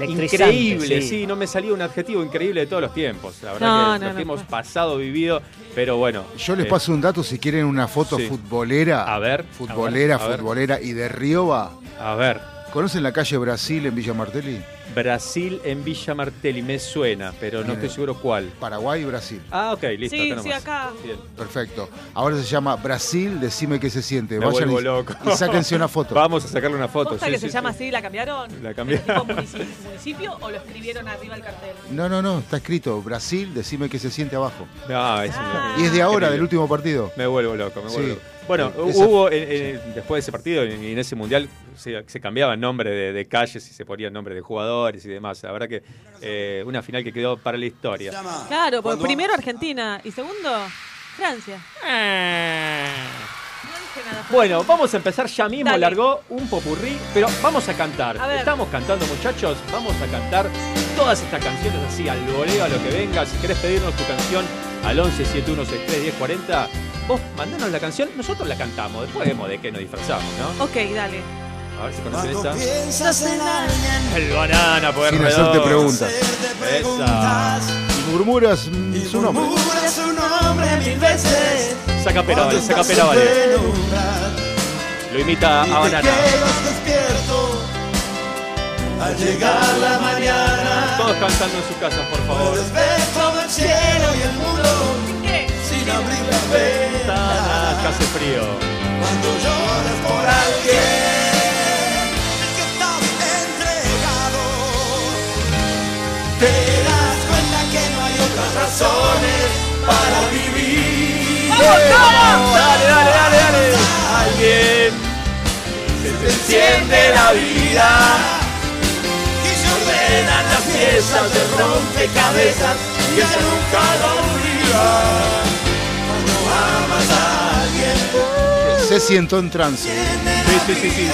increíble, sí. sí. no me salía un adjetivo increíble de todos los tiempos, la verdad No, que no, lo no, que hemos pues. pasado, vivido, pero bueno. Yo les eh, paso un dato si quieren una foto sí. futbolera. A ver, Futbolera, a ver, a ver. futbolera. Y de Rioba. A ver. ¿Conocen la calle Brasil en Villa Martelli? Brasil en Villa Martelli, me suena, pero no estoy seguro cuál. Paraguay y Brasil. Ah, ok, listo. Sí, acá sí, acá. Bien. Perfecto. Ahora se llama Brasil, decime qué se siente. Me Vayan vuelvo y, loco. y sáquense una foto. Vamos a sacarle una foto. ¿Posta sí, que sí, se sí. llama así? ¿La cambiaron? La cambié. ¿Tipo munici- municipio o lo escribieron arriba del cartel? No, no, no, está escrito Brasil, decime qué se siente abajo. No, es una- Y es de ahora, increíble. del último partido. Me vuelvo loco, me vuelvo Sí. loco. Bueno, esa- hubo, en- en- después de ese partido, en, en ese mundial, se, se cambiaba el nombre de, de calles y se ponía el nombre de jugadores y demás. La verdad que eh, una final que quedó para la historia. Claro, porque primero Argentina y segundo Francia. Nada. Bueno, vamos a empezar ya mismo. Dale. Largó un popurrí, pero vamos a cantar. A. Estamos cantando, muchachos. Vamos a cantar todas estas canciones así al voleo, a lo que venga. Si querés pedirnos tu canción al 11 7163 1040, vos mandanos la canción, nosotros la cantamos. Después vemos de qué nos disfrazamos, ¿no? Ok, dale. A ver si conocen esta. Piensas en alguien. El banana, poder Sin hacerte preguntas. Esa. Y murmuras mm, su nombre. Murmuras su nombre mil veces. Saca pera, vale, saca pera, vale. Lo imita a banana. al llegar la mañana. Todos cantando en sus casas, por favor. El cielo y el mundo sin abrir las ventanas. Ah, que hace frío. Cuando lloras por alguien que estás entregado, te das cuenta que no hay otras razones para vivir. ¡Vamos, Dale, dale, dale, dale. Alguien se te enciende la vida. Y se ordenan las piezas del rompecabezas y ella nunca lo olvida. Cuando amas a alguien, Se siento en trance. Sí, sí, sí, sí, sí,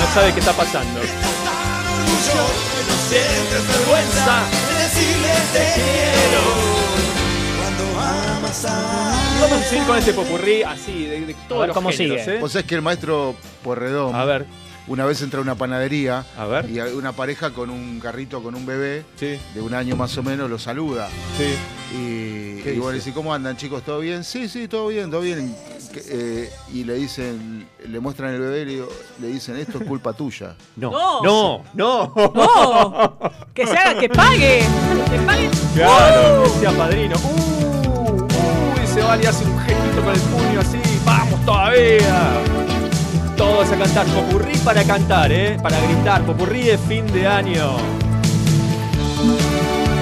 No sabe qué está pasando. orgullo que no sientes vergüenza de decirle te quiero. Cuando amas a Vamos a seguir con este popurrí así, de, de todos ver los cómo géneros, sigue. ¿eh? Vos sabés que el maestro Porredón. A ver. Una vez entra a una panadería A ver. y una pareja con un carrito con un bebé Sí, de un año más o menos lo saluda. sí. Y, ¿Qué y vos le decís, ¿cómo andan chicos? ¿Todo bien? Sí, sí, todo bien, todo bien. Eh, y le dicen, le muestran el bebé y le, dicen, esto es culpa tuya. <laughs> No, No. no, no. ¡No! Que se haga, que pague. Que pague. Claro, que sea padrino. Uh, uy, se va y hace un gestito con el puño así. Vamos todavía. Todos a cantar. Popurrí para cantar, ¿eh? Para gritar. Popurrí de fin de año.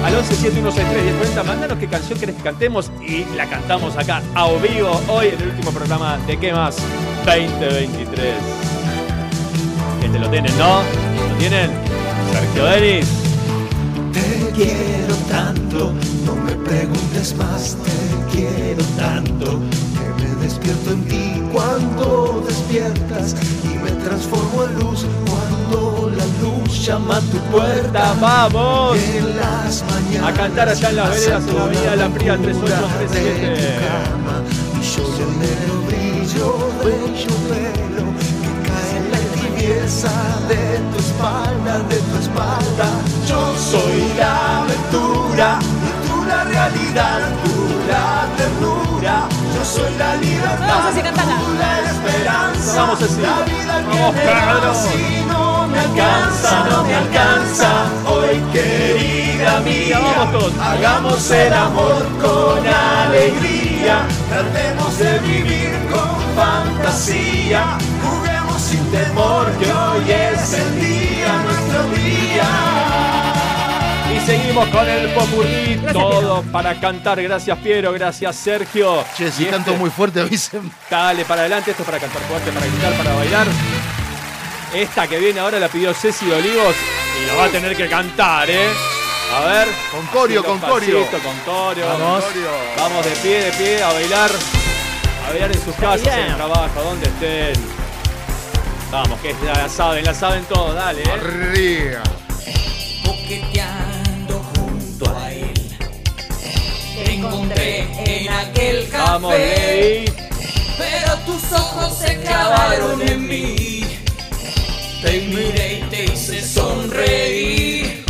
Al 11 7163 1040, mándanos qué canción querés que cantemos y la cantamos acá a vivo hoy en el último programa de ¿Qué más? 2023. Este lo tienen, ¿no? ¿Lo tienen? Sergio Denis. Te quiero tanto, no me preguntes más, te quiero tanto, despierto en ti cuando despiertas y me transformo en luz cuando la luz llama a tu puerta. ¡Vamos! En las mañanas A cantar allá en las veredas, en la avenida La Pría 3837. y yo el negro brillo de tu pelo que cae en la tibieza de tu espalda, de tu espalda. Yo soy la aventura y tú la realidad, tú la ternura. Yo soy la libertad, Vamos, así, cantala. la esperanza. Vamos así. La vida Vamos, Pedro. si no me alcanza, no me alcanza. Hoy querida mía, Vamos todos. hagamos el amor con alegría. Tratemos de vivir con fantasía. Juguemos sin temor que hoy es el día, nuestro día. Y seguimos con el popurrí, todo para cantar. Gracias Piero, gracias Sergio. Che, si Y canto este- muy fuerte, avisen. Dale para adelante, esto es para cantar fuerte, para gritar, para bailar. Esta que viene ahora la pidió Ceci Olivos y lo va a tener que cantar, ¿eh? A ver. Con corio, con corio. Con corio. Vamos. Vamos de pie, de pie, a bailar. A bailar en sus casas, en bien. el trabajo, donde estén. Vamos, que la saben, la saben todos, dale, ¿eh? Arriba. Junto a él. Te encontré en aquel café. Pero tus ojos se clavaron en mí. Te miré y te hice sonreír.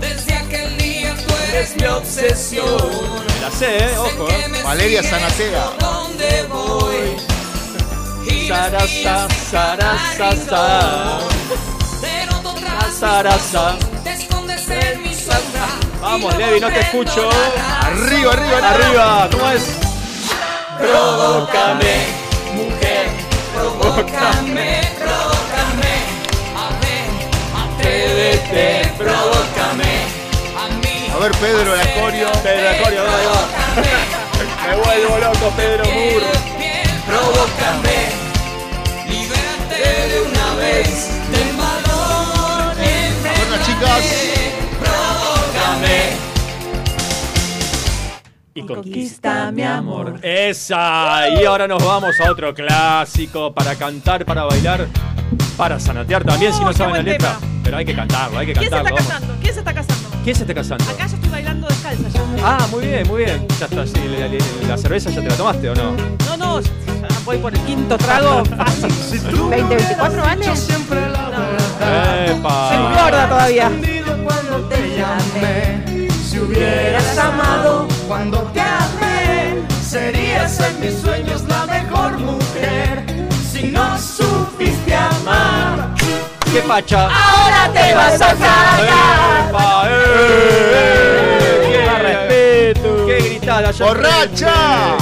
Desde aquel día tú eres mi obsesión. Me la sé, ¿eh? Ojo, ¿eh? Valeria Zanatea. ¿Dónde voy? Y Sarasa, sarasa, Sarasa. Vamos, Levi, no te escucho. Arriba, arriba, arriba. Arriba, ¿cómo es? Provócame, mujer, provócame, provócame. A ver, atrévete, provócame. A mí. A ver, Pedro, la corio. Pedro Acorio, ahí va. Me vuelvo loco, Pedro Mur. Provócame, libérate de una vez del valor. Bueno, chicas. Y conquista mi amor. Esa. Y ahora nos vamos a otro clásico para cantar, para bailar, para sanatear también si no Oh, qué saben la letra. Pero hay que cantarlo, hay que ¿Quién se cantarlo. está casando? ¿Quién se está casando? ¿Quién se está casando? Acá yo estoy bailando descalza ya. Ah, muy bien, muy bien. Ya está, la, cerveza ya te la tomaste o no? No, no, ya voy por el quinto trago fácil. <laughs> 2024, ¿vale? Siempre cuando te llamé. Si hubieras amado cuando te amé, serías en mis sueños la mejor mujer. Si no supiste amar, ¡Qué pacha! ahora te vas a cagar. ¡Epa! ¡Eh! ¡Qué respeto! ¡Qué gritada! ¡Borracha!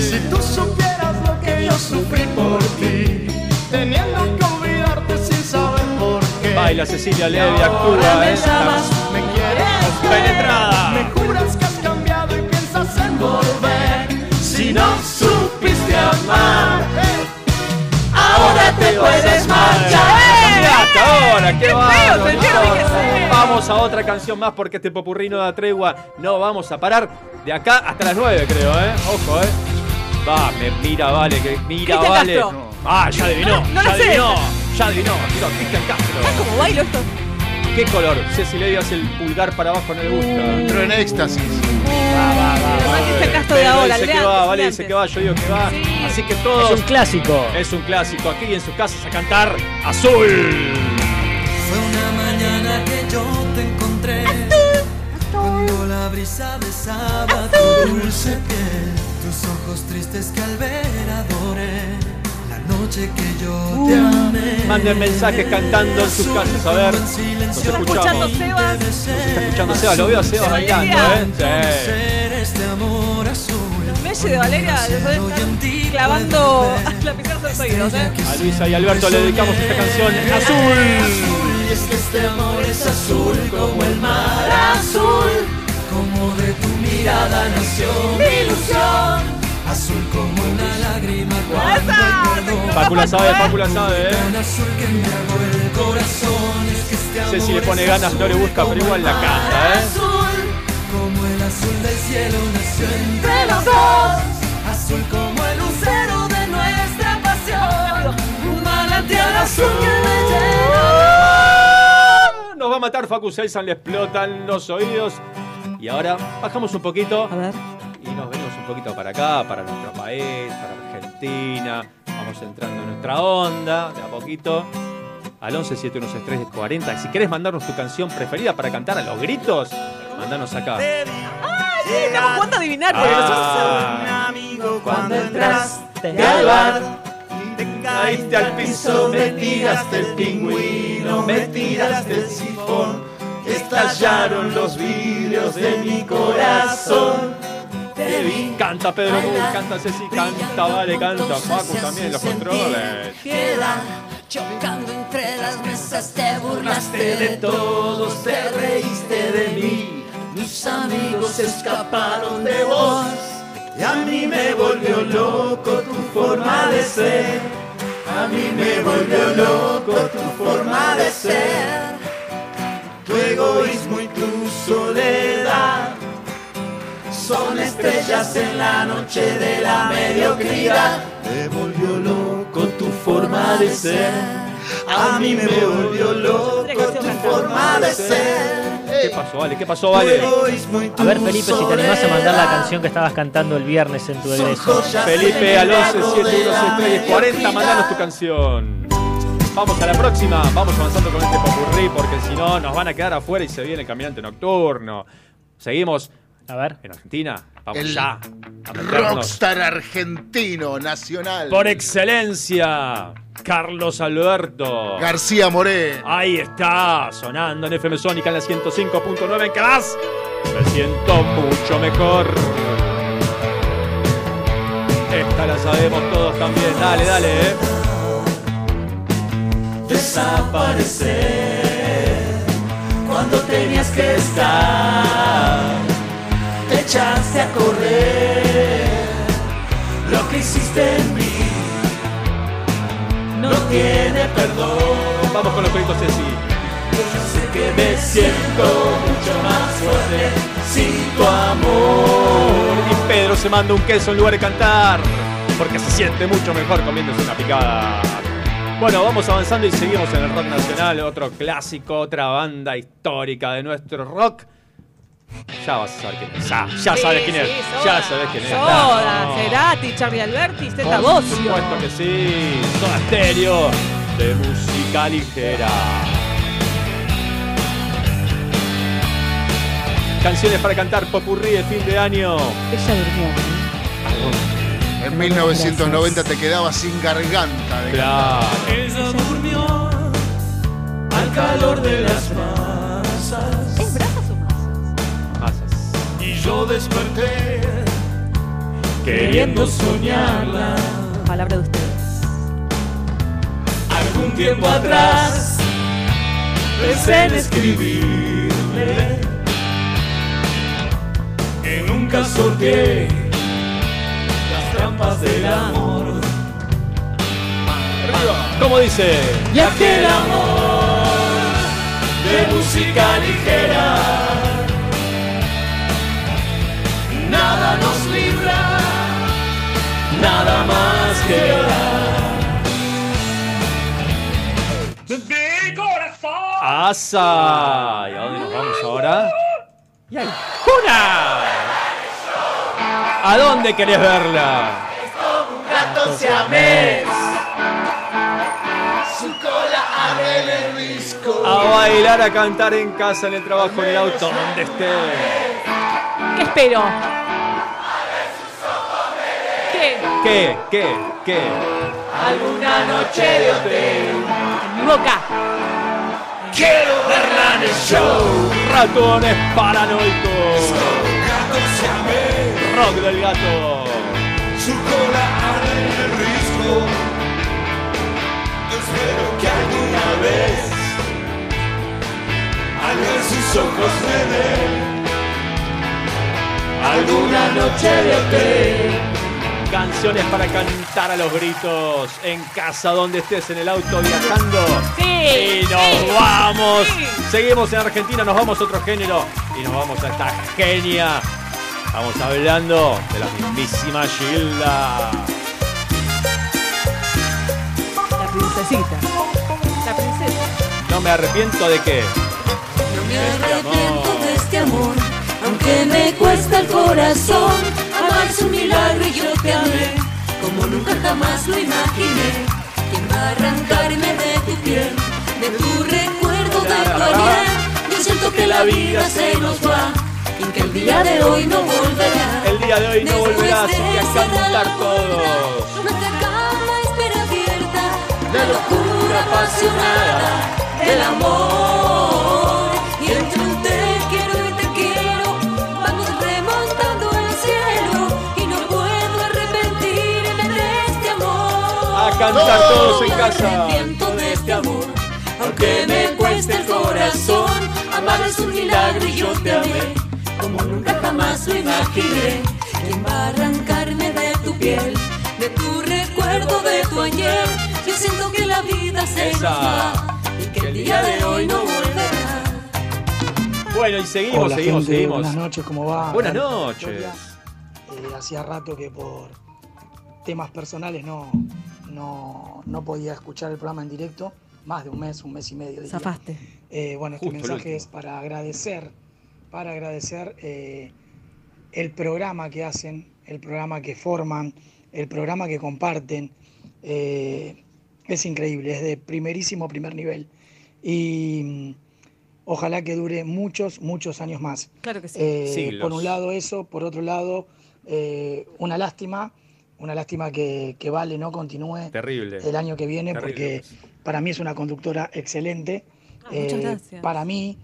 Si tú supieras lo que yo sufrí por ti, teniendo que olvidarte sin saber por qué. Baila Cecilia Levy, actúa, me ¿eh? llamas, me quieres. Penetrada. Me juras que volver. Si no supiste amar, ahora te puedes marchar. Cambiaste ahora, qué, bárbaro. Vamos a otra canción más porque este popurrí no da tregua. No vamos a parar de acá hasta las 9, creo, ¿eh? Ojo, ¿eh? Va, me mira, vale, que mira, Cristian vale. Castro. Ah, ya adivinó, No, no ya adivinó, ya adivinó. Tiró Cristian Castro. ¿Cómo bailo esto? ¿Qué color? Ceci Levy hace el pulgar para abajo, no le gusta. Entró en éxtasis. De ahora, dice que va, antes, vale, dice que va, yo digo que va. Sí. Así que todos. Es un clásico. Es un clásico aquí en sus casas a cantar Azul. Fue una mañana que yo te encontré Cuando la brisa besaba tu dulce piel Tus ojos tristes que al ver adoré noche que yo te amé Manden mensajes cantando en sus casas, a ver. Nos ¿Está escuchamos. escuchando Sebas? Nos está escuchando Sebas, lo veo a Sebas bailando, ¿eh? Sí. Este amor azul Messi de Valeria después de estar clavando lapiceros en los oídos, ¿eh? A Luisa y Alberto le dedicamos esta canción Azul. Y es que este amor es azul como el mar azul Como de tu mirada nació mi ilusión Azul como una lágrima cuando perdón Pacu la sabe, Pacu la sabe, ¿eh? Este amor Ceci le pone ganas, no le busca, pero igual la canta, ¿eh? Azul como el azul del cielo nació entre los dos Azul como el lucero de nuestra pasión Un manantial azul que me llenó Nos va a matar Facu Selsan, le explotan los oídos. Y ahora bajamos un poquito. A ver. Y nos venimos un poquito para acá, para nuestro país, para Argentina. Vamos entrando en nuestra onda, de a poquito. Al 11 7163 40. Si querés mandarnos tu canción preferida para cantar a los gritos, mandanos acá. Sí, estamos jugando a adivinar, porque Ah. amigo cuando entraste al bar. Te caíste al piso, me tiraste el pingüino, me tiraste el sifón. Estallaron los vidrios de mi corazón. Te vi Canta Pedro Mur, canta Ceci, canta Vale, canta Facu también los controles. piedad Chocando entre las mesas te burlaste de todos, te reíste de mí. Mis amigos escaparon de vos. Y a mí me volvió loco tu forma de ser. A mí me volvió loco tu forma de ser. Tu egoísmo y tu soledad son estrellas en la noche de la mediocridad. Me volvió loco tu forma de ser. A mí me volvió loco tu forma de ser. ¿Qué pasó, Vale? ¿Qué pasó, Vale? A ver, Felipe, si te animás a mandar la canción que estabas cantando el viernes en tu egreso. Felipe al 11 7163 40, mandanos tu canción. Vamos a la próxima, vamos avanzando con este popurrí porque si no nos van a quedar afuera y se viene el caminante nocturno. Seguimos. A ver. En Argentina. Vamos El ya. A meternos. Rockstar argentino, nacional. Por excelencia, Carlos Alberto. García Moré. Ahí está, sonando en FM Sónica en la 105.9 en Calas. Me siento mucho mejor. Esta la sabemos todos también. Dale, dale, eh. desaparecer cuando tenías que estar. Te echaste a correr, lo que hiciste en mí no tiene perdón. Vamos con los créditos Ceci. Yo sé que me siento mucho más fuerte sin tu amor. Y Pedro se manda un queso en lugar de cantar. Porque se siente mucho mejor comiéndose una picada. Bueno, vamos avanzando y seguimos en el rock nacional. Otro clásico, otra banda histórica de nuestro rock. Ya vas a saber quién es. Ya, ya Sí, sabes quién es. sí, ya sabes quién es. Soda, No. Cerati, Charlie Alberti, Zeta Por supuesto que sí. Soda Stereo de música ligera. Canciones para cantar popurrí de fin de año. Ella durmió. En 1990 te quedabas sin garganta. De Claro. Ella durmió al calor de las masas. Yo desperté queriendo soñarla. Palabra de ustedes. Algún tiempo atrás pensé en escribirle que nunca sorteé las trampas del amor. ¿Cómo dice? Y aquel amor de música ligera, nada nos libra, nada más corazón. ¡Asa! ¿Y a dónde nos vamos ahora? ¡Y al ¡Juna! ¿A dónde querés verla? gato siamés. Su cola abre el risco. A bailar, a cantar en casa, en el trabajo, en el auto, donde esté. ¿Qué espero? ¿Qué? ¿Qué? ¿Qué? ¿Qué? Alguna noche de hotel. En mi boca. Quiero verla en el show. Ratones paranoicos. Gato siamés. Rock del gato. Su cola abre el risco. Espero que alguna vez al ver sus ojos me alguna noche de hotel. Canciones para cantar a los gritos en casa, donde estés, en el auto, viajando. Sí. Y nos sí, vamos. sí. Seguimos en Argentina, nos vamos a otro género. Y nos vamos a esta genia. Estamos hablando de la mismísima Gilda. La princesita. La princesa. No me arrepiento de qué. No me Este arrepiento amor. de este amor, aunque me cuesta el corazón. Es un milagro y yo te amé, como nunca jamás lo imaginé. ¿Quién va a arrancarme de tu piel, de tu recuerdo, de tu ayer? Yo siento que la vida se nos va y que el día de hoy no volverá. El día de hoy no volverás, así que a cerrar la cantar todos. Nuestra cama espera abierta, la locura apasionada del amor. Cantar todos en casa. arrepiento de este amor, aunque me cueste el corazón. Amar es un milagro y yo te amé, como nunca jamás lo imaginé. ¿Quién va a arrancarme de tu piel, de tu recuerdo, de tu ayer? Yo siento que la vida se nos va y que el día de hoy no volverá. Bueno, y seguimos, Hola, seguimos, gente, seguimos. Buenas noches, ¿cómo va? Buenas noches. Eh, hacía rato que por temas personales no, no, no podía escuchar el programa en directo, más de un mes, un mes y medio. diría. Zafaste. Eh, bueno, este Justo mensaje es para agradecer, para agradecer eh, el programa que hacen, el programa que forman, el programa que comparten. Eh, es increíble, es de primerísimo primer nivel. Y mm, ojalá que dure muchos, muchos años más. Claro que sí. Eh, por un lado eso, por otro lado, eh, una lástima, una lástima que, que Vale no continúe Terrible. el año que viene Terrible. porque para mí es una conductora excelente. Ah, muchas Eh, gracias. Para mí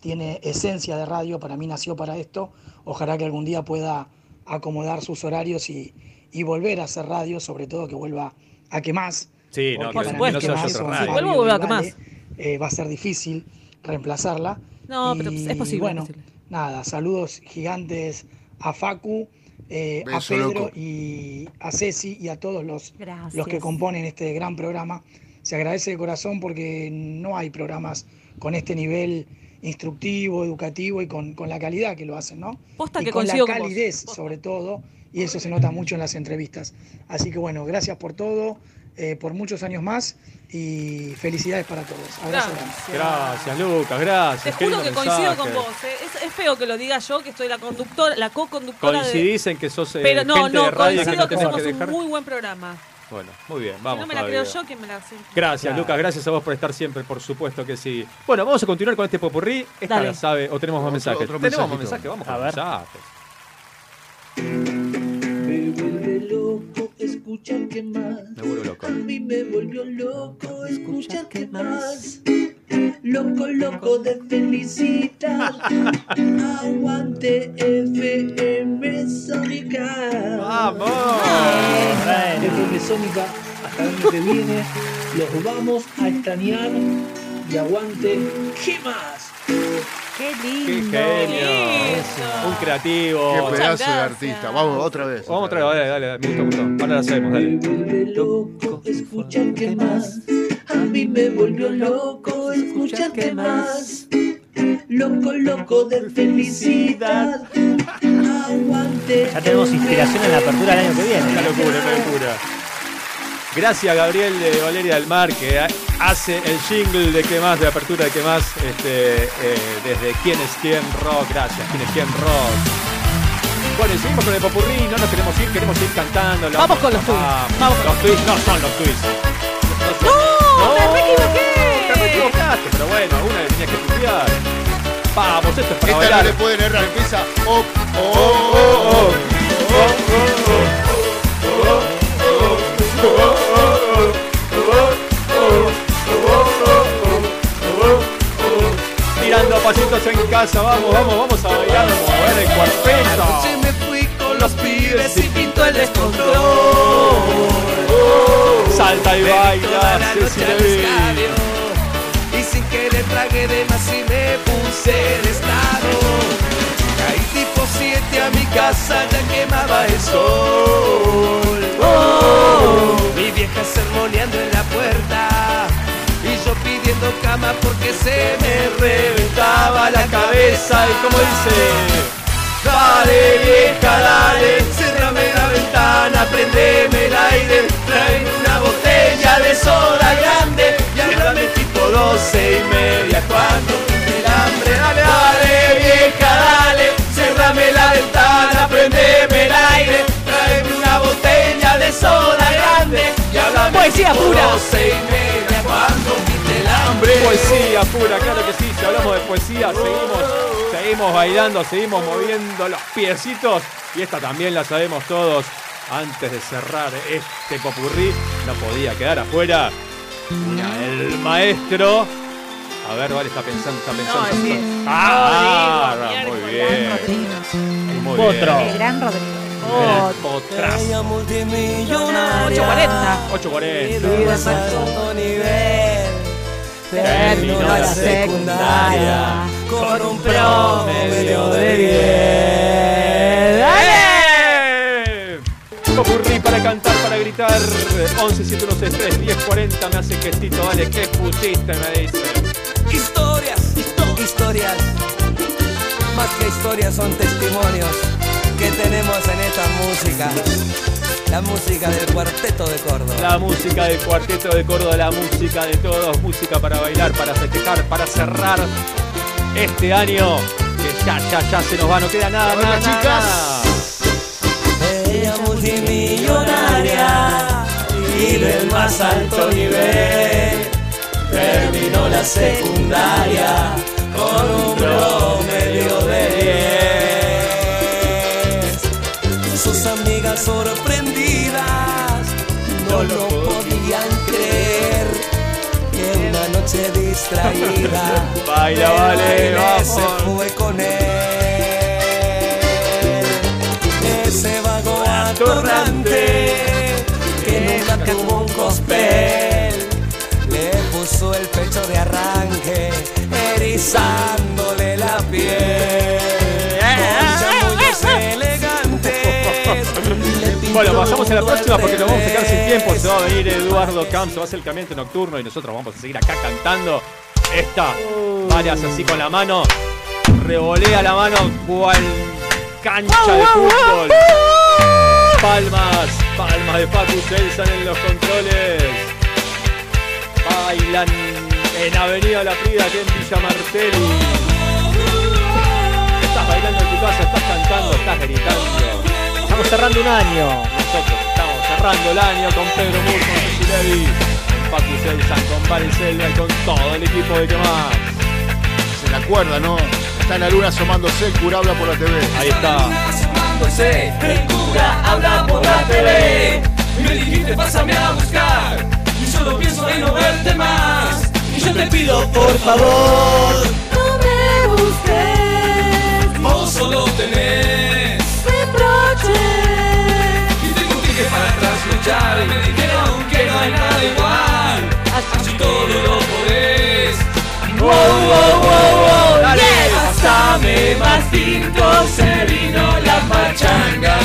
tiene esencia de radio, para mí nació para esto. Ojalá que algún día pueda acomodar sus horarios y, y volver a hacer radio, sobre todo que vuelva a que más. Sí, no, que vaya a Vuelvo que Vale, más. eh, va a ser difícil reemplazarla. No, pero es posible, Bueno, es posible. nada, saludos gigantes a Facu, eh, a Pedro loco. y a Ceci y a todos los, Gracias. los que componen este gran programa. Se agradece de corazón porque no hay programas con este nivel instructivo, educativo y con, con la calidad que lo hacen, ¿no? Posta y que con la con calidez, sobre todo, y eso se nota mucho en las entrevistas. Así que bueno, gracias por todo, eh, por muchos años más y felicidades para todos. Abrazo grande. Gracias, Lucas, gracias. Te juro que coincido con vos. eh. Es, es feo que lo diga yo, que soy la conductora, la co-conductora de... Coincidís en que sos eh, Pero no, gente no, de radio que coincido no que que dejar. un muy buen programa. Bueno, muy bien, Si vamos no me la todavía. creo yo, ¿quién me la hace? Gracias, Claro. Lucas. Gracias a vos por estar siempre, por supuesto que sí. Bueno, vamos a continuar con este popurrí. Esta Dale. la sabe, o tenemos más Otro- mensajes. otro tenemos más mensajes, vamos A con ver. mensajes. Escuchar que más. Me vuelvo loco. A mí me volvió loco escuchar que más. Loco, loco de felicidad. <laughs> Aguante FM Sónica. ¡Vamos! FM Sónica, hasta el año que viene. Los vamos a extrañar. Y aguante. ¿Qué más? Qué ¡Qué lindo. genio! Un creativo. Qué pedazo de gracias. artista. Vamos, otra vez. Vamos otra vez, dale, dale, dale, minuto, minuto. Ahora la sabemos, dale. Me vuelve loco escuchar que más. A mí me volvió loco escuchar que más. Loco, loco de felicidad. Aguante. Ya tenemos inspiración en la apertura del año que viene. Una locura, una locura. Gracias Gabriel de Valeria del Mar que ha- hace el jingle de qué más, de apertura de qué más, este, eh, desde quién es quién rock, gracias, quién es quién rock. Bueno, y seguimos con el popurrí, no nos queremos ir, queremos ir cantando. Vamos con los tweets. Vamos. Vamos con los tweets no son los tweets. ¡No! ¡Me re equivoqué! Te equivocaste, pero bueno, una le tenía que estudiar. Vamos, esto es para Esta no bailar. le pueden errar. Empieza. Oh, oh, Oh, oh, oh. Tirando pasitos en casa, vamos, vamos, vamos a bailar, vamos a ver el cuarteto. Anoche me fui con los pibes y pinto el descontrol. Salta y baila, estadio. Y sin que le tragué de más y me puse de estado. Mi casa, ya quemaba el sol. Mi vieja sermoneando en la puerta. Y yo pidiendo cama porque se me reventaba la cabeza. Y como dice. Dale vieja, dale, cerrame la ventana, prendeme el aire, trae una botella de soda grande y háblame tipo doce y media cuando el hambre. Dale, dale vieja, dale, ventana, prendeme el aire, tráeme una botella de soda grande y háblame Poesía pura. media cuando el hambre. Poesía pura, claro que sí. Si hablamos de poesía, seguimos, seguimos bailando, seguimos moviendo los piecitos. Y esta también la sabemos todos. Antes de cerrar este popurrí, no podía quedar afuera. El maestro. A ver, vale, está pensando, está pensando. No, sí. Ah, Rodrigo, muy bien. Rodrigo. Muy Potro. bien. El gran Rodrigo. Gran Potras. Ella multimillonaria. 840. 840. Vive más alto nivel. Terminó la secundaria con un promedio de ¡Dale! Popurrí para cantar, para gritar. 11 716 1040 me hace gestito, dale, ¿qué pusiste? Me dice. Historias, historias. Más que historias son testimonios que tenemos en esta música. La música del cuarteto de Córdoba. La música del cuarteto de Córdoba, la música de todos, música para bailar, para festejar, para cerrar este año que ya, ya, ya se nos va, no queda nada, Hola, nada, chicas. Ella multimillonaria y del más alto nivel. Terminó la secundaria con un promedio de 10. Sus amigas sorprendidas no lo podían creer. Que una noche distraída <laughs> del vale, vamos. se fue con él. Ese vago atorrante que nunca tuvo un el pecho de arranque erizándole la piel. Elegantes. le pintó Bueno, pasamos a la próxima porque nos vamos a quedar sin tiempo. Se va a venir. Eduardo Camps, va a ser el cambiante nocturno y nosotros vamos a seguir acá cantando. Esta, varias así con la mano, revolea la mano cual cancha de fútbol. Palmas, palmas de Facu Selsan en los controles. Bailan en Avenida La Prida, aquí en Villa Martelli. Estás bailando en tu casa, estás cantando, estás gritando. Estamos cerrando un año. Nosotros estamos cerrando el año con Pedro Mur, con Ceci Levi, con Paco Selsan, con Valen Selva y con todo el equipo de que más. Se la acuerda, ¿no? Está en la luna asomándose, el cura habla por la TV. Ahí está. asomándose, el cura habla por la TV. Y me dijiste, pásame a buscar. Y solo pienso en no verte más. Y yo te pido, por favor, no me busques. Vos solo tenés reproches. Y tengo que para atrás luchar. Y me dijeron que no hay nada igual. Así todo lo podés. Wow, wow, wow, wow. Dale. Pásame más tinto, se vino la pachanga.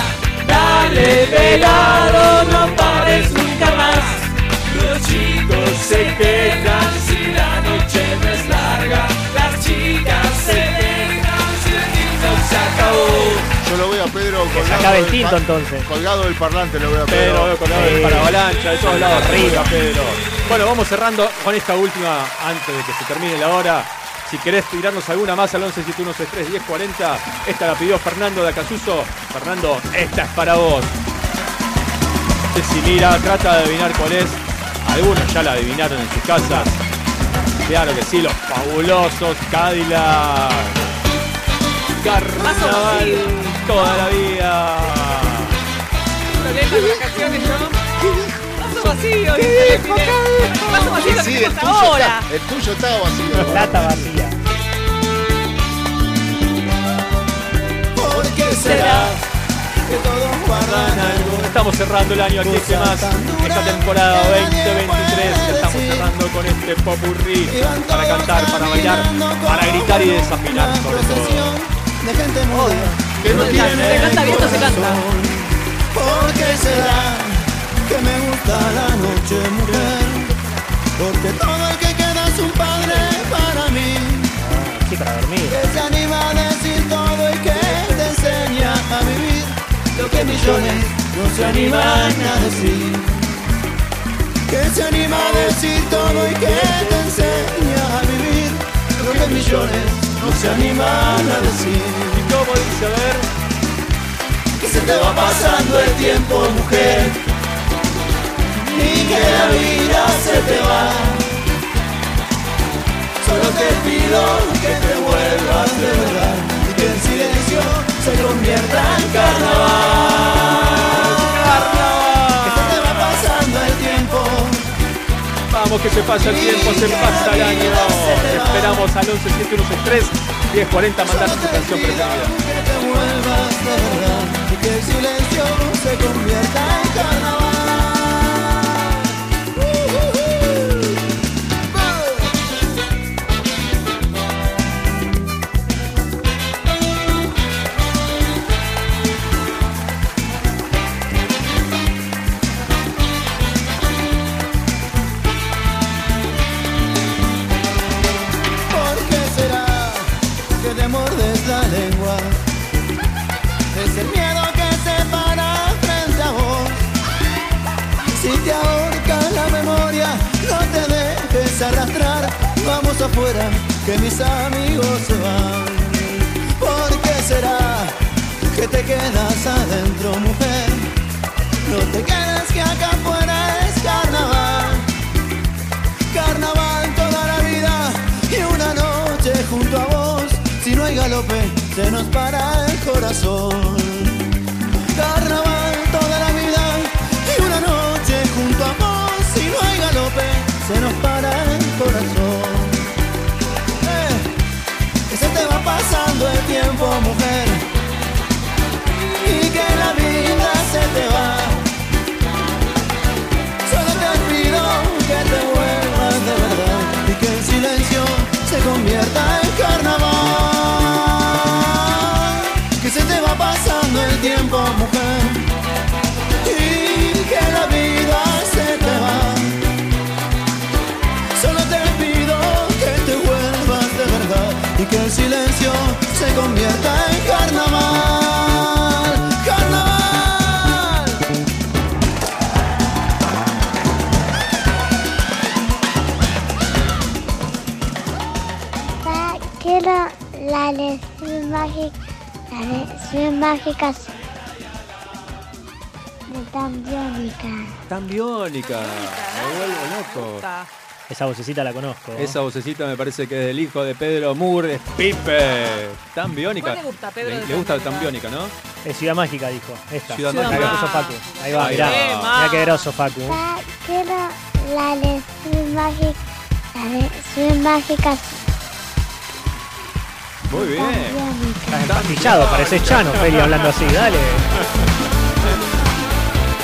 Dale, velado, no pares nunca más. Chicos se quejan si la noche no es larga. Las chicas se quejan si el tinto se acabó. Yo lo veo a Pedro colgado. acabe el del tinto, entonces. Colgado del parlante lo veo a Pedro, Pedro. veo colgado del Sí. paravalancha, de todos lados Arriba. Pedro. Bueno, vamos cerrando con esta última antes de que se termine la hora. Si querés tirarnos alguna más al 11 7163 1040, esta la pidió Fernando de Acasuso. Fernando, esta es para vos. Ceci mira, trata de adivinar cuál es. Algunos ya la adivinaron en sus casas. Claro que sí, los fabulosos Cadillac. Carnaval toda la vida. Vaso vacío, dice. Vaso vacío, Sí, ¿qué el pasa tuyo, ahora? está, el tuyo estaba vacío. Plata vacía. ¿Por qué será que todos guardan algo? Estamos cerrando el año aquí ¿Qué más? Esta temporada 2023 que estamos cerrando con este popurrí para cantar, para bailar, para gritar y desafinar sobre todo. de gente muda que no Se tiene canta bien, se canta. ¿Por qué será que me gusta la noche mujer? Porque todo el que queda es un padre para mí. Sí, para dormir. Lo que millones no se animan a decir. Que se anima a decir todo y que te enseña a vivir lo que millones no se animan a decir. ¿Y cómo dice? A ver. Que se te va pasando el tiempo, mujer. Y que la vida se te va. Solo te pido que te vuelvas de verdad Vamos que se pasa el tiempo, se pasa el año. Te esperamos al 11 7163 1040 mandar tu canción preferida. Verdad y que el silencio se convierta en carnaval. Arrastrar. Vamos afuera, que mis amigos se van. ¿Por qué será que te quedas adentro, mujer? No te quedes que acá afuera es carnaval. Carnaval toda la vida y una noche junto a vos. Si no hay galope, se nos para el corazón. Carnaval toda la vida y una noche junto a vos. Si no hay galope, se nos para el corazón. Eh, que se te va pasando el tiempo, mujer. Y que la vida se te va. Solo te pido que te vuelvas de verdad y que el silencio se convierta en carnaval. Que se te va pasando el tiempo, mujer, y que el silencio se convierta en carnaval. Carnaval. Pa- Quiero la lección mágica, la lección mágica de tan biónica. Tan biónica. Me vuelvo loco. Esa vocecita la conozco. Esa vocecita me parece que es del hijo de Pedro Moore, es Pipe. Tan biónica. ¿Cuál le gusta, Pedro, Le, de le gusta Tan biónica, ¿no? Es Ciudad Mágica, dijo. Esta. Ciudad la que Mágica. puso Facu. Ahí va, Ahí mirá. va. Mirá qué groso, Facu. Pa- Quiero la de Ciudad Mágica. La de Ciudad Mágica. Muy bien. Estás empastillado, pareces Chano, Feli, hablando así. Dale. <laughs>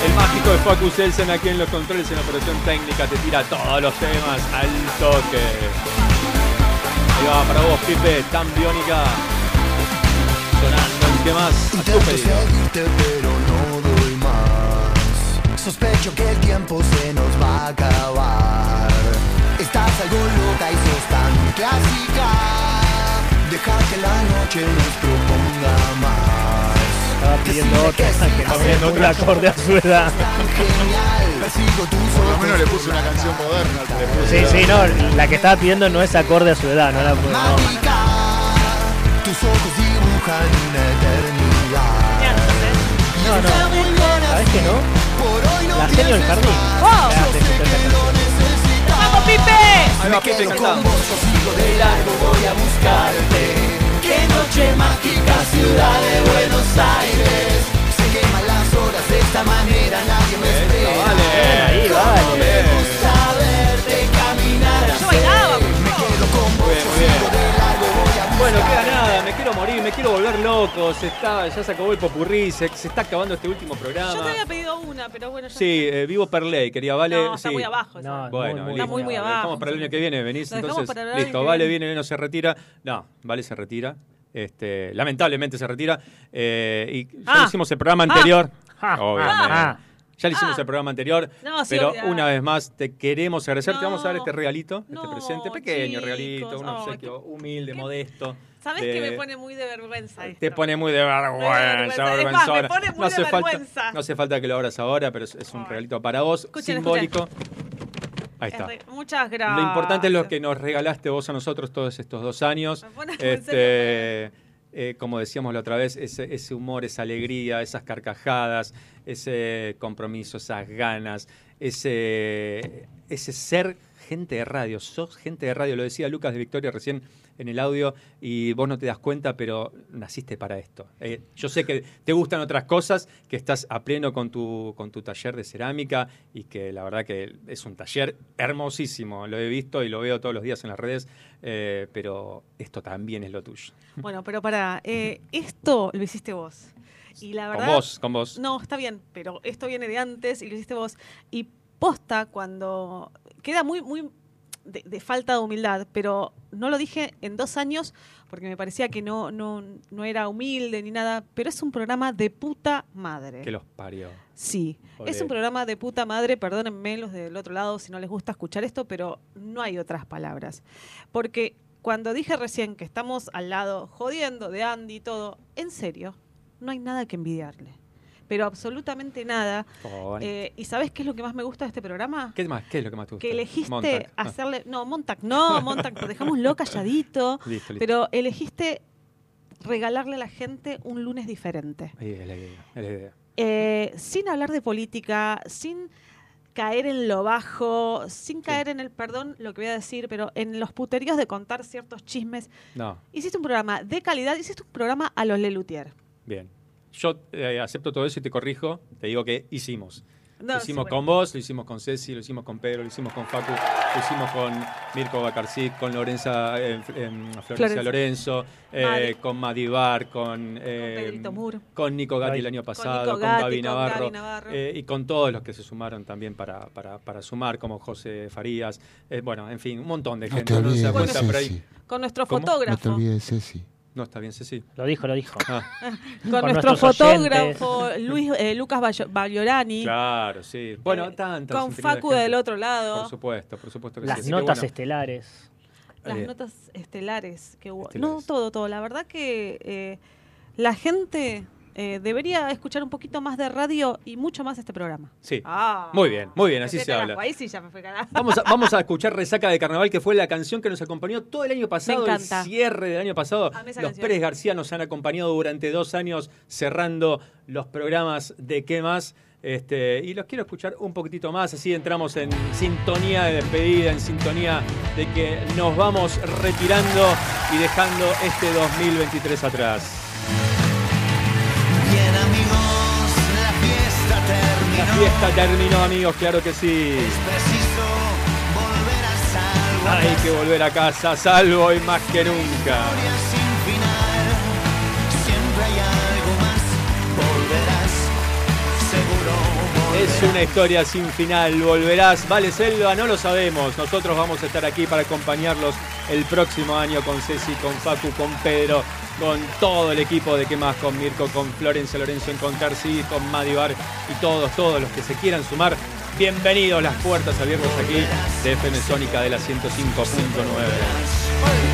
El mágico de Facu Selsen aquí en los controles en operación técnica te tira todos los temas al toque. Ahí va para vos, Pipe, tan biónica. Sonando el que más a tu Intento pedido. seguirte pero no doy más Sospecho que el tiempo se nos va a acabar Estás algo loca y sos tan clásica Deja que la noche nos proponga más Estaba pidiendo otra, <laughs> que no muy acorde a su edad. Por lo menos le puse una canción moderna. Sí, sí, no, la que estaba pidiendo no es acorde a su edad, no la puedo. no. Tus ojos dibujan una eternidad No, no. ¿Sabes que no? La genio del jardín. ¡Vamos, Pipe! Ahí va Pipe cantando. de largo voy a buscarte. Loco. Se está, ya se acabó el popurrí, se, se está acabando este último programa. Yo te había pedido una, pero bueno, ya Sí, eh, vivo per ley, quería Vale. No, está sí. muy abajo. esa. No, Bueno, muy, muy, listo. Está muy, muy abajo. dejamos para el año que viene, venís entonces. para el año Listo, que Vale viene. viene, no se retira. No, Vale se retira. Este, lamentablemente se retira. Eh, y ya Ah. hicimos el programa Ah. anterior. Ah. Obviamente. Ah. Ya le hicimos Ah. el programa anterior. No, sí, pero una vez más te queremos agradecer. Te vamos a dar este regalito, este presente. Pequeño chicos. regalito, un obsequio humilde, modesto. ¿Sabes de- que me pone muy de vergüenza esto? te pone muy de vergüenza, vergüenza. Es más, me vergüenzona. pone muy no, de hace falta, no hace falta que lo abras ahora, pero es, es un regalito para vos, Escuchen, simbólico. Ahí Es está. Muchas gracias. Lo importante es lo que nos regalaste vos a nosotros todos estos dos años. Este, eh, como decíamos la otra vez, ese, ese humor, esa alegría, esas carcajadas, ese compromiso, esas ganas, ese, ese ser gente de radio. Sos gente de radio, lo decía Lucas de Victoria recién en el audio y vos no te das cuenta, pero naciste para esto. Eh, yo sé que te gustan otras cosas, que estás a pleno con tu, con tu taller de cerámica y que la verdad que es un taller hermosísimo. Lo he visto y lo veo todos los días en las redes, eh, pero esto también es lo tuyo. Bueno, pero para esto lo hiciste vos. Y la Con verdad. vos, con vos. No, está bien, pero esto viene de antes y lo hiciste vos. Y posta cuando. Queda muy, muy de, de falta de humildad, pero no lo dije en dos años porque me parecía que no, no, no era humilde ni nada, pero es un programa de puta madre. Que los parió. Sí, es un programa de puta madre, perdónenme los del otro lado si no les gusta escuchar esto, pero no hay otras palabras. Porque cuando dije recién que estamos al lado jodiendo de Andy y todo, en serio, no hay nada que envidiarle. Pero absolutamente nada. Eh, ¿Y sabes qué es lo que más me gusta de este programa? ¿Qué más? ¿Qué es lo que más te gusta? Que elegiste Montag. Ah, hacerle. No, Montag, no, Montag, lo dejámoslo calladito. <laughs> Listo, listo. Pero elegiste regalarle a la gente un lunes diferente. Ahí es la idea, es la idea. Eh, sin hablar de política, sin caer en lo bajo, sin caer en el, perdón lo que voy a decir, pero en los puteríos de contar ciertos chismes. No, Hiciste un programa de calidad, hiciste un programa a los Lelutier. bien. Yo eh, acepto todo eso y te corrijo. Te digo que hicimos. No, lo sí, hicimos bueno. con vos, lo hicimos con Ceci, lo hicimos con Pedro, lo hicimos con Facu, lo hicimos con Mirko Bacarcic, con Lorenza, eh, em, Florencia, Florencia. Lorenzo, eh, Madi. con Madivar, con, eh, Pedrito Moore. con Nico Gatti el Con año pasado, con, Gatti, Gaby con Navarro, Gaby Navarro. eh, y con todos los que se sumaron también para, para, para sumar, como José Farías, eh, bueno, en fin, un montón de No gente. no se da cuenta, pero Ceci. Con nuestro ¿Cómo? No te fotógrafo. olvides de Ceci. No, está bien, Ceci. Lo dijo, lo dijo. Ah, <laughs> Con, Con nuestro fotógrafo Luis, eh, Lucas Bagliorani. claro, sí. Bueno, Eh, tantas. con de Facu del otro lado. Por supuesto, por supuesto que sí. Las Así que notas bueno. estelares. Las Eh, notas estelares que hubo. Estelares. No, todo, todo. La verdad que eh, la gente eh, debería escuchar un poquito más de radio y mucho más este programa. Sí. Ah. Muy bien, muy bien, así se habla. Ahí sí ya me fue. Vamos a, vamos a <laughs> escuchar Resaca de Carnaval, que fue la canción que nos acompañó todo el año pasado, el cierre del año pasado. Los canción. Pérez García nos han acompañado durante dos años cerrando los programas de ¿Qué más? Este, y los quiero escuchar un poquitito más, así entramos en sintonía de despedida, en sintonía de que nos vamos retirando y dejando este 2023 atrás. La fiesta terminó, amigos, claro que sí. Es preciso volver a salvo. Hay que volver a casa, salvo y más que nunca. Es una historia sin final, volverás. Vale, Selva, no lo sabemos. Nosotros vamos a estar aquí para acompañarlos el próximo año con Ceci, con Facu, con Pedro, con todo el equipo de qué más, con Mirko, con Florencia Lorenzo en Contarsi, con Madivar y todos, todos los que se quieran sumar. Bienvenidos, las puertas abiertas aquí de FM Sónica de la 105.9.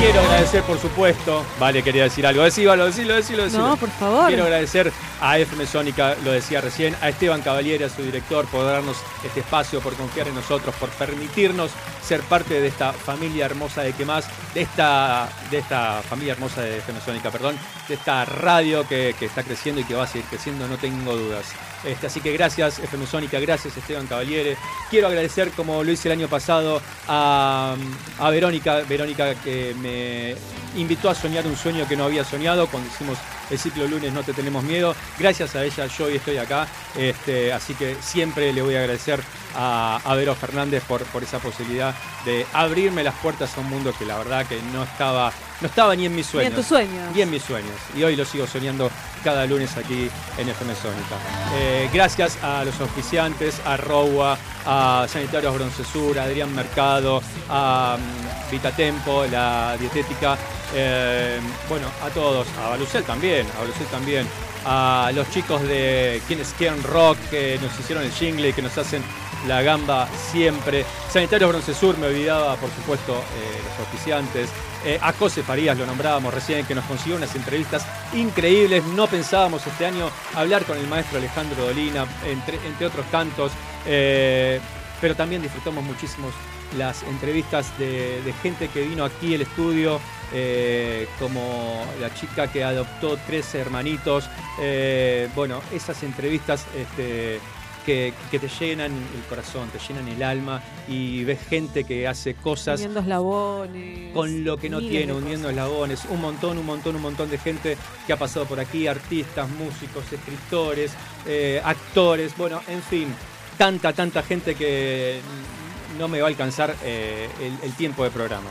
Quiero agradecer, por supuesto. Vale, quería decir algo. Decíbalo, decilo, decilo, decilo. No, por favor. Quiero agradecer a FM Sónica, lo decía recién, a Esteban Cavalieri, a su director, por darnos este espacio, por confiar en nosotros, por permitirnos ser parte de esta familia hermosa de que más, de esta, de esta familia hermosa de FM Sónica, perdón, de esta radio que, que está creciendo y que va a seguir creciendo, no tengo dudas. Este, así que gracias FM Sónica, gracias Esteban Cavaliere. Quiero agradecer, como lo hice el año pasado, a, a Verónica, Verónica que me invitó a soñar un sueño que no había soñado cuando hicimos el ciclo lunes No Te Tenemos Miedo. Gracias a ella yo hoy estoy acá, este, así que siempre le voy a agradecer a, a Vero Fernández por, por esa posibilidad de abrirme las puertas a un mundo que la verdad que no estaba, no estaba ni en mis Ni sueños. en tus sueños. Ni en mis sueños. Y hoy lo sigo soñando cada lunes aquí en FM Sónica. Eh, gracias a los auspiciantes, a Rowa, a Sanitarios Broncesur, a Adrián Mercado, a mm, Vitatempo, la dietética, eh, bueno, a todos, a Balucel también, a Balucel también, a los chicos de quienes quieren rock, que nos hicieron el jingle y que nos hacen la gamba siempre. Sanitarios Broncesur, me olvidaba, por supuesto, eh, los auspiciantes. Eh, a José Farías lo nombrábamos recién, que nos consiguió unas entrevistas increíbles. No pensábamos este año hablar con el maestro Alejandro Dolina, entre, entre otros cantos, eh, pero también disfrutamos muchísimo las entrevistas de, de gente que vino aquí al estudio, eh, como la chica que adoptó tres hermanitos. Eh, bueno, esas entrevistas este, que, que te llenan el corazón, te llenan el alma y ves gente que hace cosas Uniendo eslabones. con lo que no tiene, uniendo eslabones. Un montón, un montón, un montón de gente que ha pasado por aquí, artistas, músicos, escritores, eh, actores, bueno, en fin, tanta, tanta gente que no me va a alcanzar eh, el, el tiempo de programa.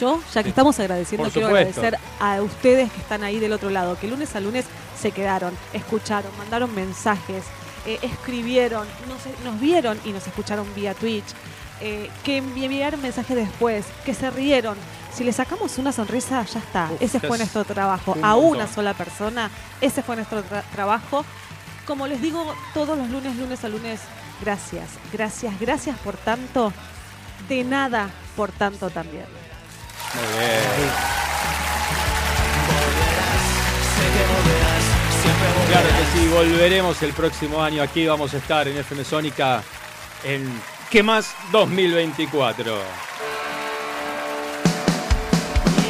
Yo, ya que estamos agradeciendo, quiero agradecer a ustedes que están ahí del otro lado, que lunes a lunes se quedaron, escucharon, mandaron mensajes, eh, escribieron, nos, nos vieron y nos escucharon vía Twitch, eh, que envi- enviaron mensajes después, que se rieron. Si le sacamos una sonrisa, ya está. ese fue es nuestro trabajo. un A una sola persona, ese fue nuestro tra- trabajo. Como les digo todos los lunes, lunes a lunes, gracias, gracias, gracias por tanto. De nada por tanto también. Muy bien. Claro que sí, volveremos el próximo año. Aquí vamos a estar en FM Sónica en ¿Qué más 2024?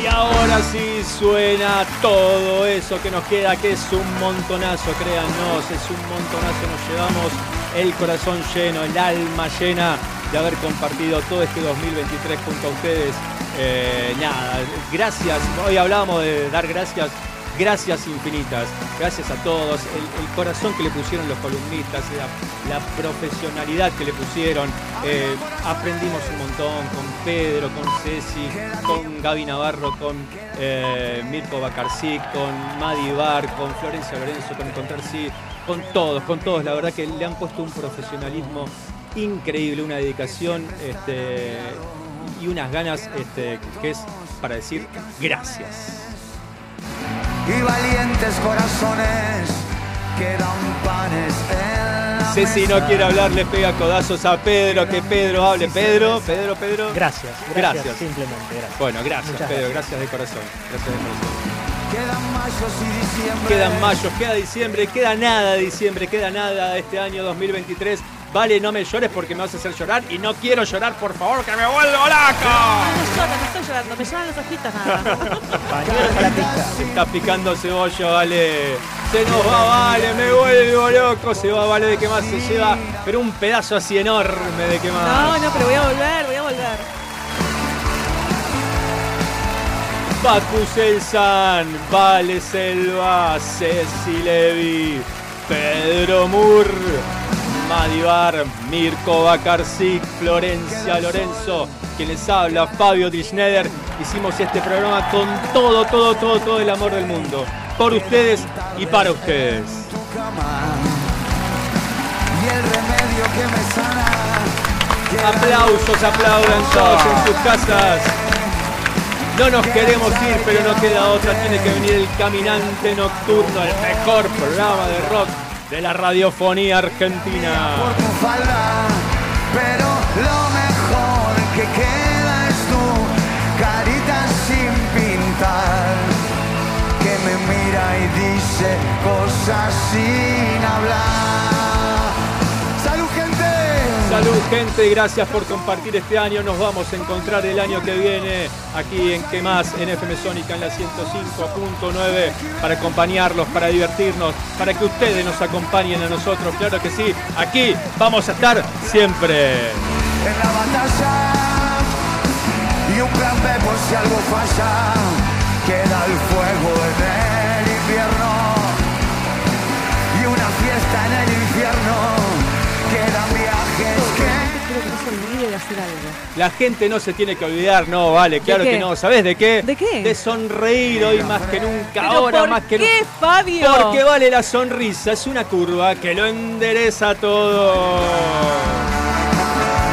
Y ahora sí suena todo eso que nos queda, que es un montonazo, créanos, es un montonazo. Nos llevamos el corazón lleno, el alma llena de haber compartido todo este 2023 junto a ustedes. Eh, nada, gracias. Hoy hablábamos de dar gracias. Gracias infinitas, gracias a todos, el, corazón que le pusieron los columnistas, la, profesionalidad que le pusieron, eh, aprendimos un montón con Pedro, con Ceci, con Gaby Navarro, con eh, Mirko Bacarcí, con Madi Bar, con Florencia Lorenzo, con Encontrarsi, con todos, con todos, la verdad que le han puesto un profesionalismo increíble, una dedicación este, y unas ganas este, que es para decir gracias. Y valientes corazones que dan panes en la Ceci no quiere hablar, le pega codazos a Pedro, que Pedro hable. Pedro, Pedro, Pedro. Gracias, gracias, simplemente, gracias. Bueno, gracias, Muchas Pedro, gracias. gracias de corazón. Gracias de corazón. Quedan mayos y diciembre. Quedan mayos, queda diciembre, queda nada de diciembre, queda nada de este año 2023. Vale, no me llores porque me vas a hacer llorar y no quiero llorar, por favor, que me vuelvo loco. No llora, no estoy llorando, me lloran los ojitos nada. Se está picando cebolla, vale. Se nos va Vale, me vuelvo loco. Se va Vale de qué más se lleva, pero un pedazo así enorme de qué más. No, no, pero voy a volver, voy a volver. Baku Selsan, Vale Selva, Ceci Levi, Pedro Mur, Madivar, Mirko Bakarzik, Florencia Lorenzo, quien les habla, Fabio Dischneider. Hicimos este programa con todo, todo, todo, todo el amor del mundo. Por ustedes y para ustedes. Aplausos, aplaudan todos en sus casas. No nos queremos ir, pero no queda otra. Tiene que venir el Caminante Nocturno, el mejor programa de rock de la radiofonía argentina. tu falda, pero lo mejor que queda es tu carita sin pintar, que me mira y dice cosas sin hablar. ¡Salud, gente! Gracias por compartir este año. Nos vamos a encontrar el año que viene aquí en ¿Qué más? En FM Sónica en la 105.9 para acompañarlos, para divertirnos, para que ustedes nos acompañen a nosotros. Claro que sí, aquí vamos a estar siempre. En la batalla y un plan B si algo falla. Queda el fuego en algo. La gente no se tiene que olvidar, no, vale, claro qué? que no. ¿Sabes de qué? ¿De qué? De sonreír hoy más que nunca, ¿Pero ahora por más que qué, nunca. Fabio? Porque vale la sonrisa, es una curva que lo endereza todo.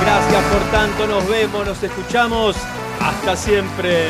Gracias por tanto, nos vemos, nos escuchamos. Hasta siempre.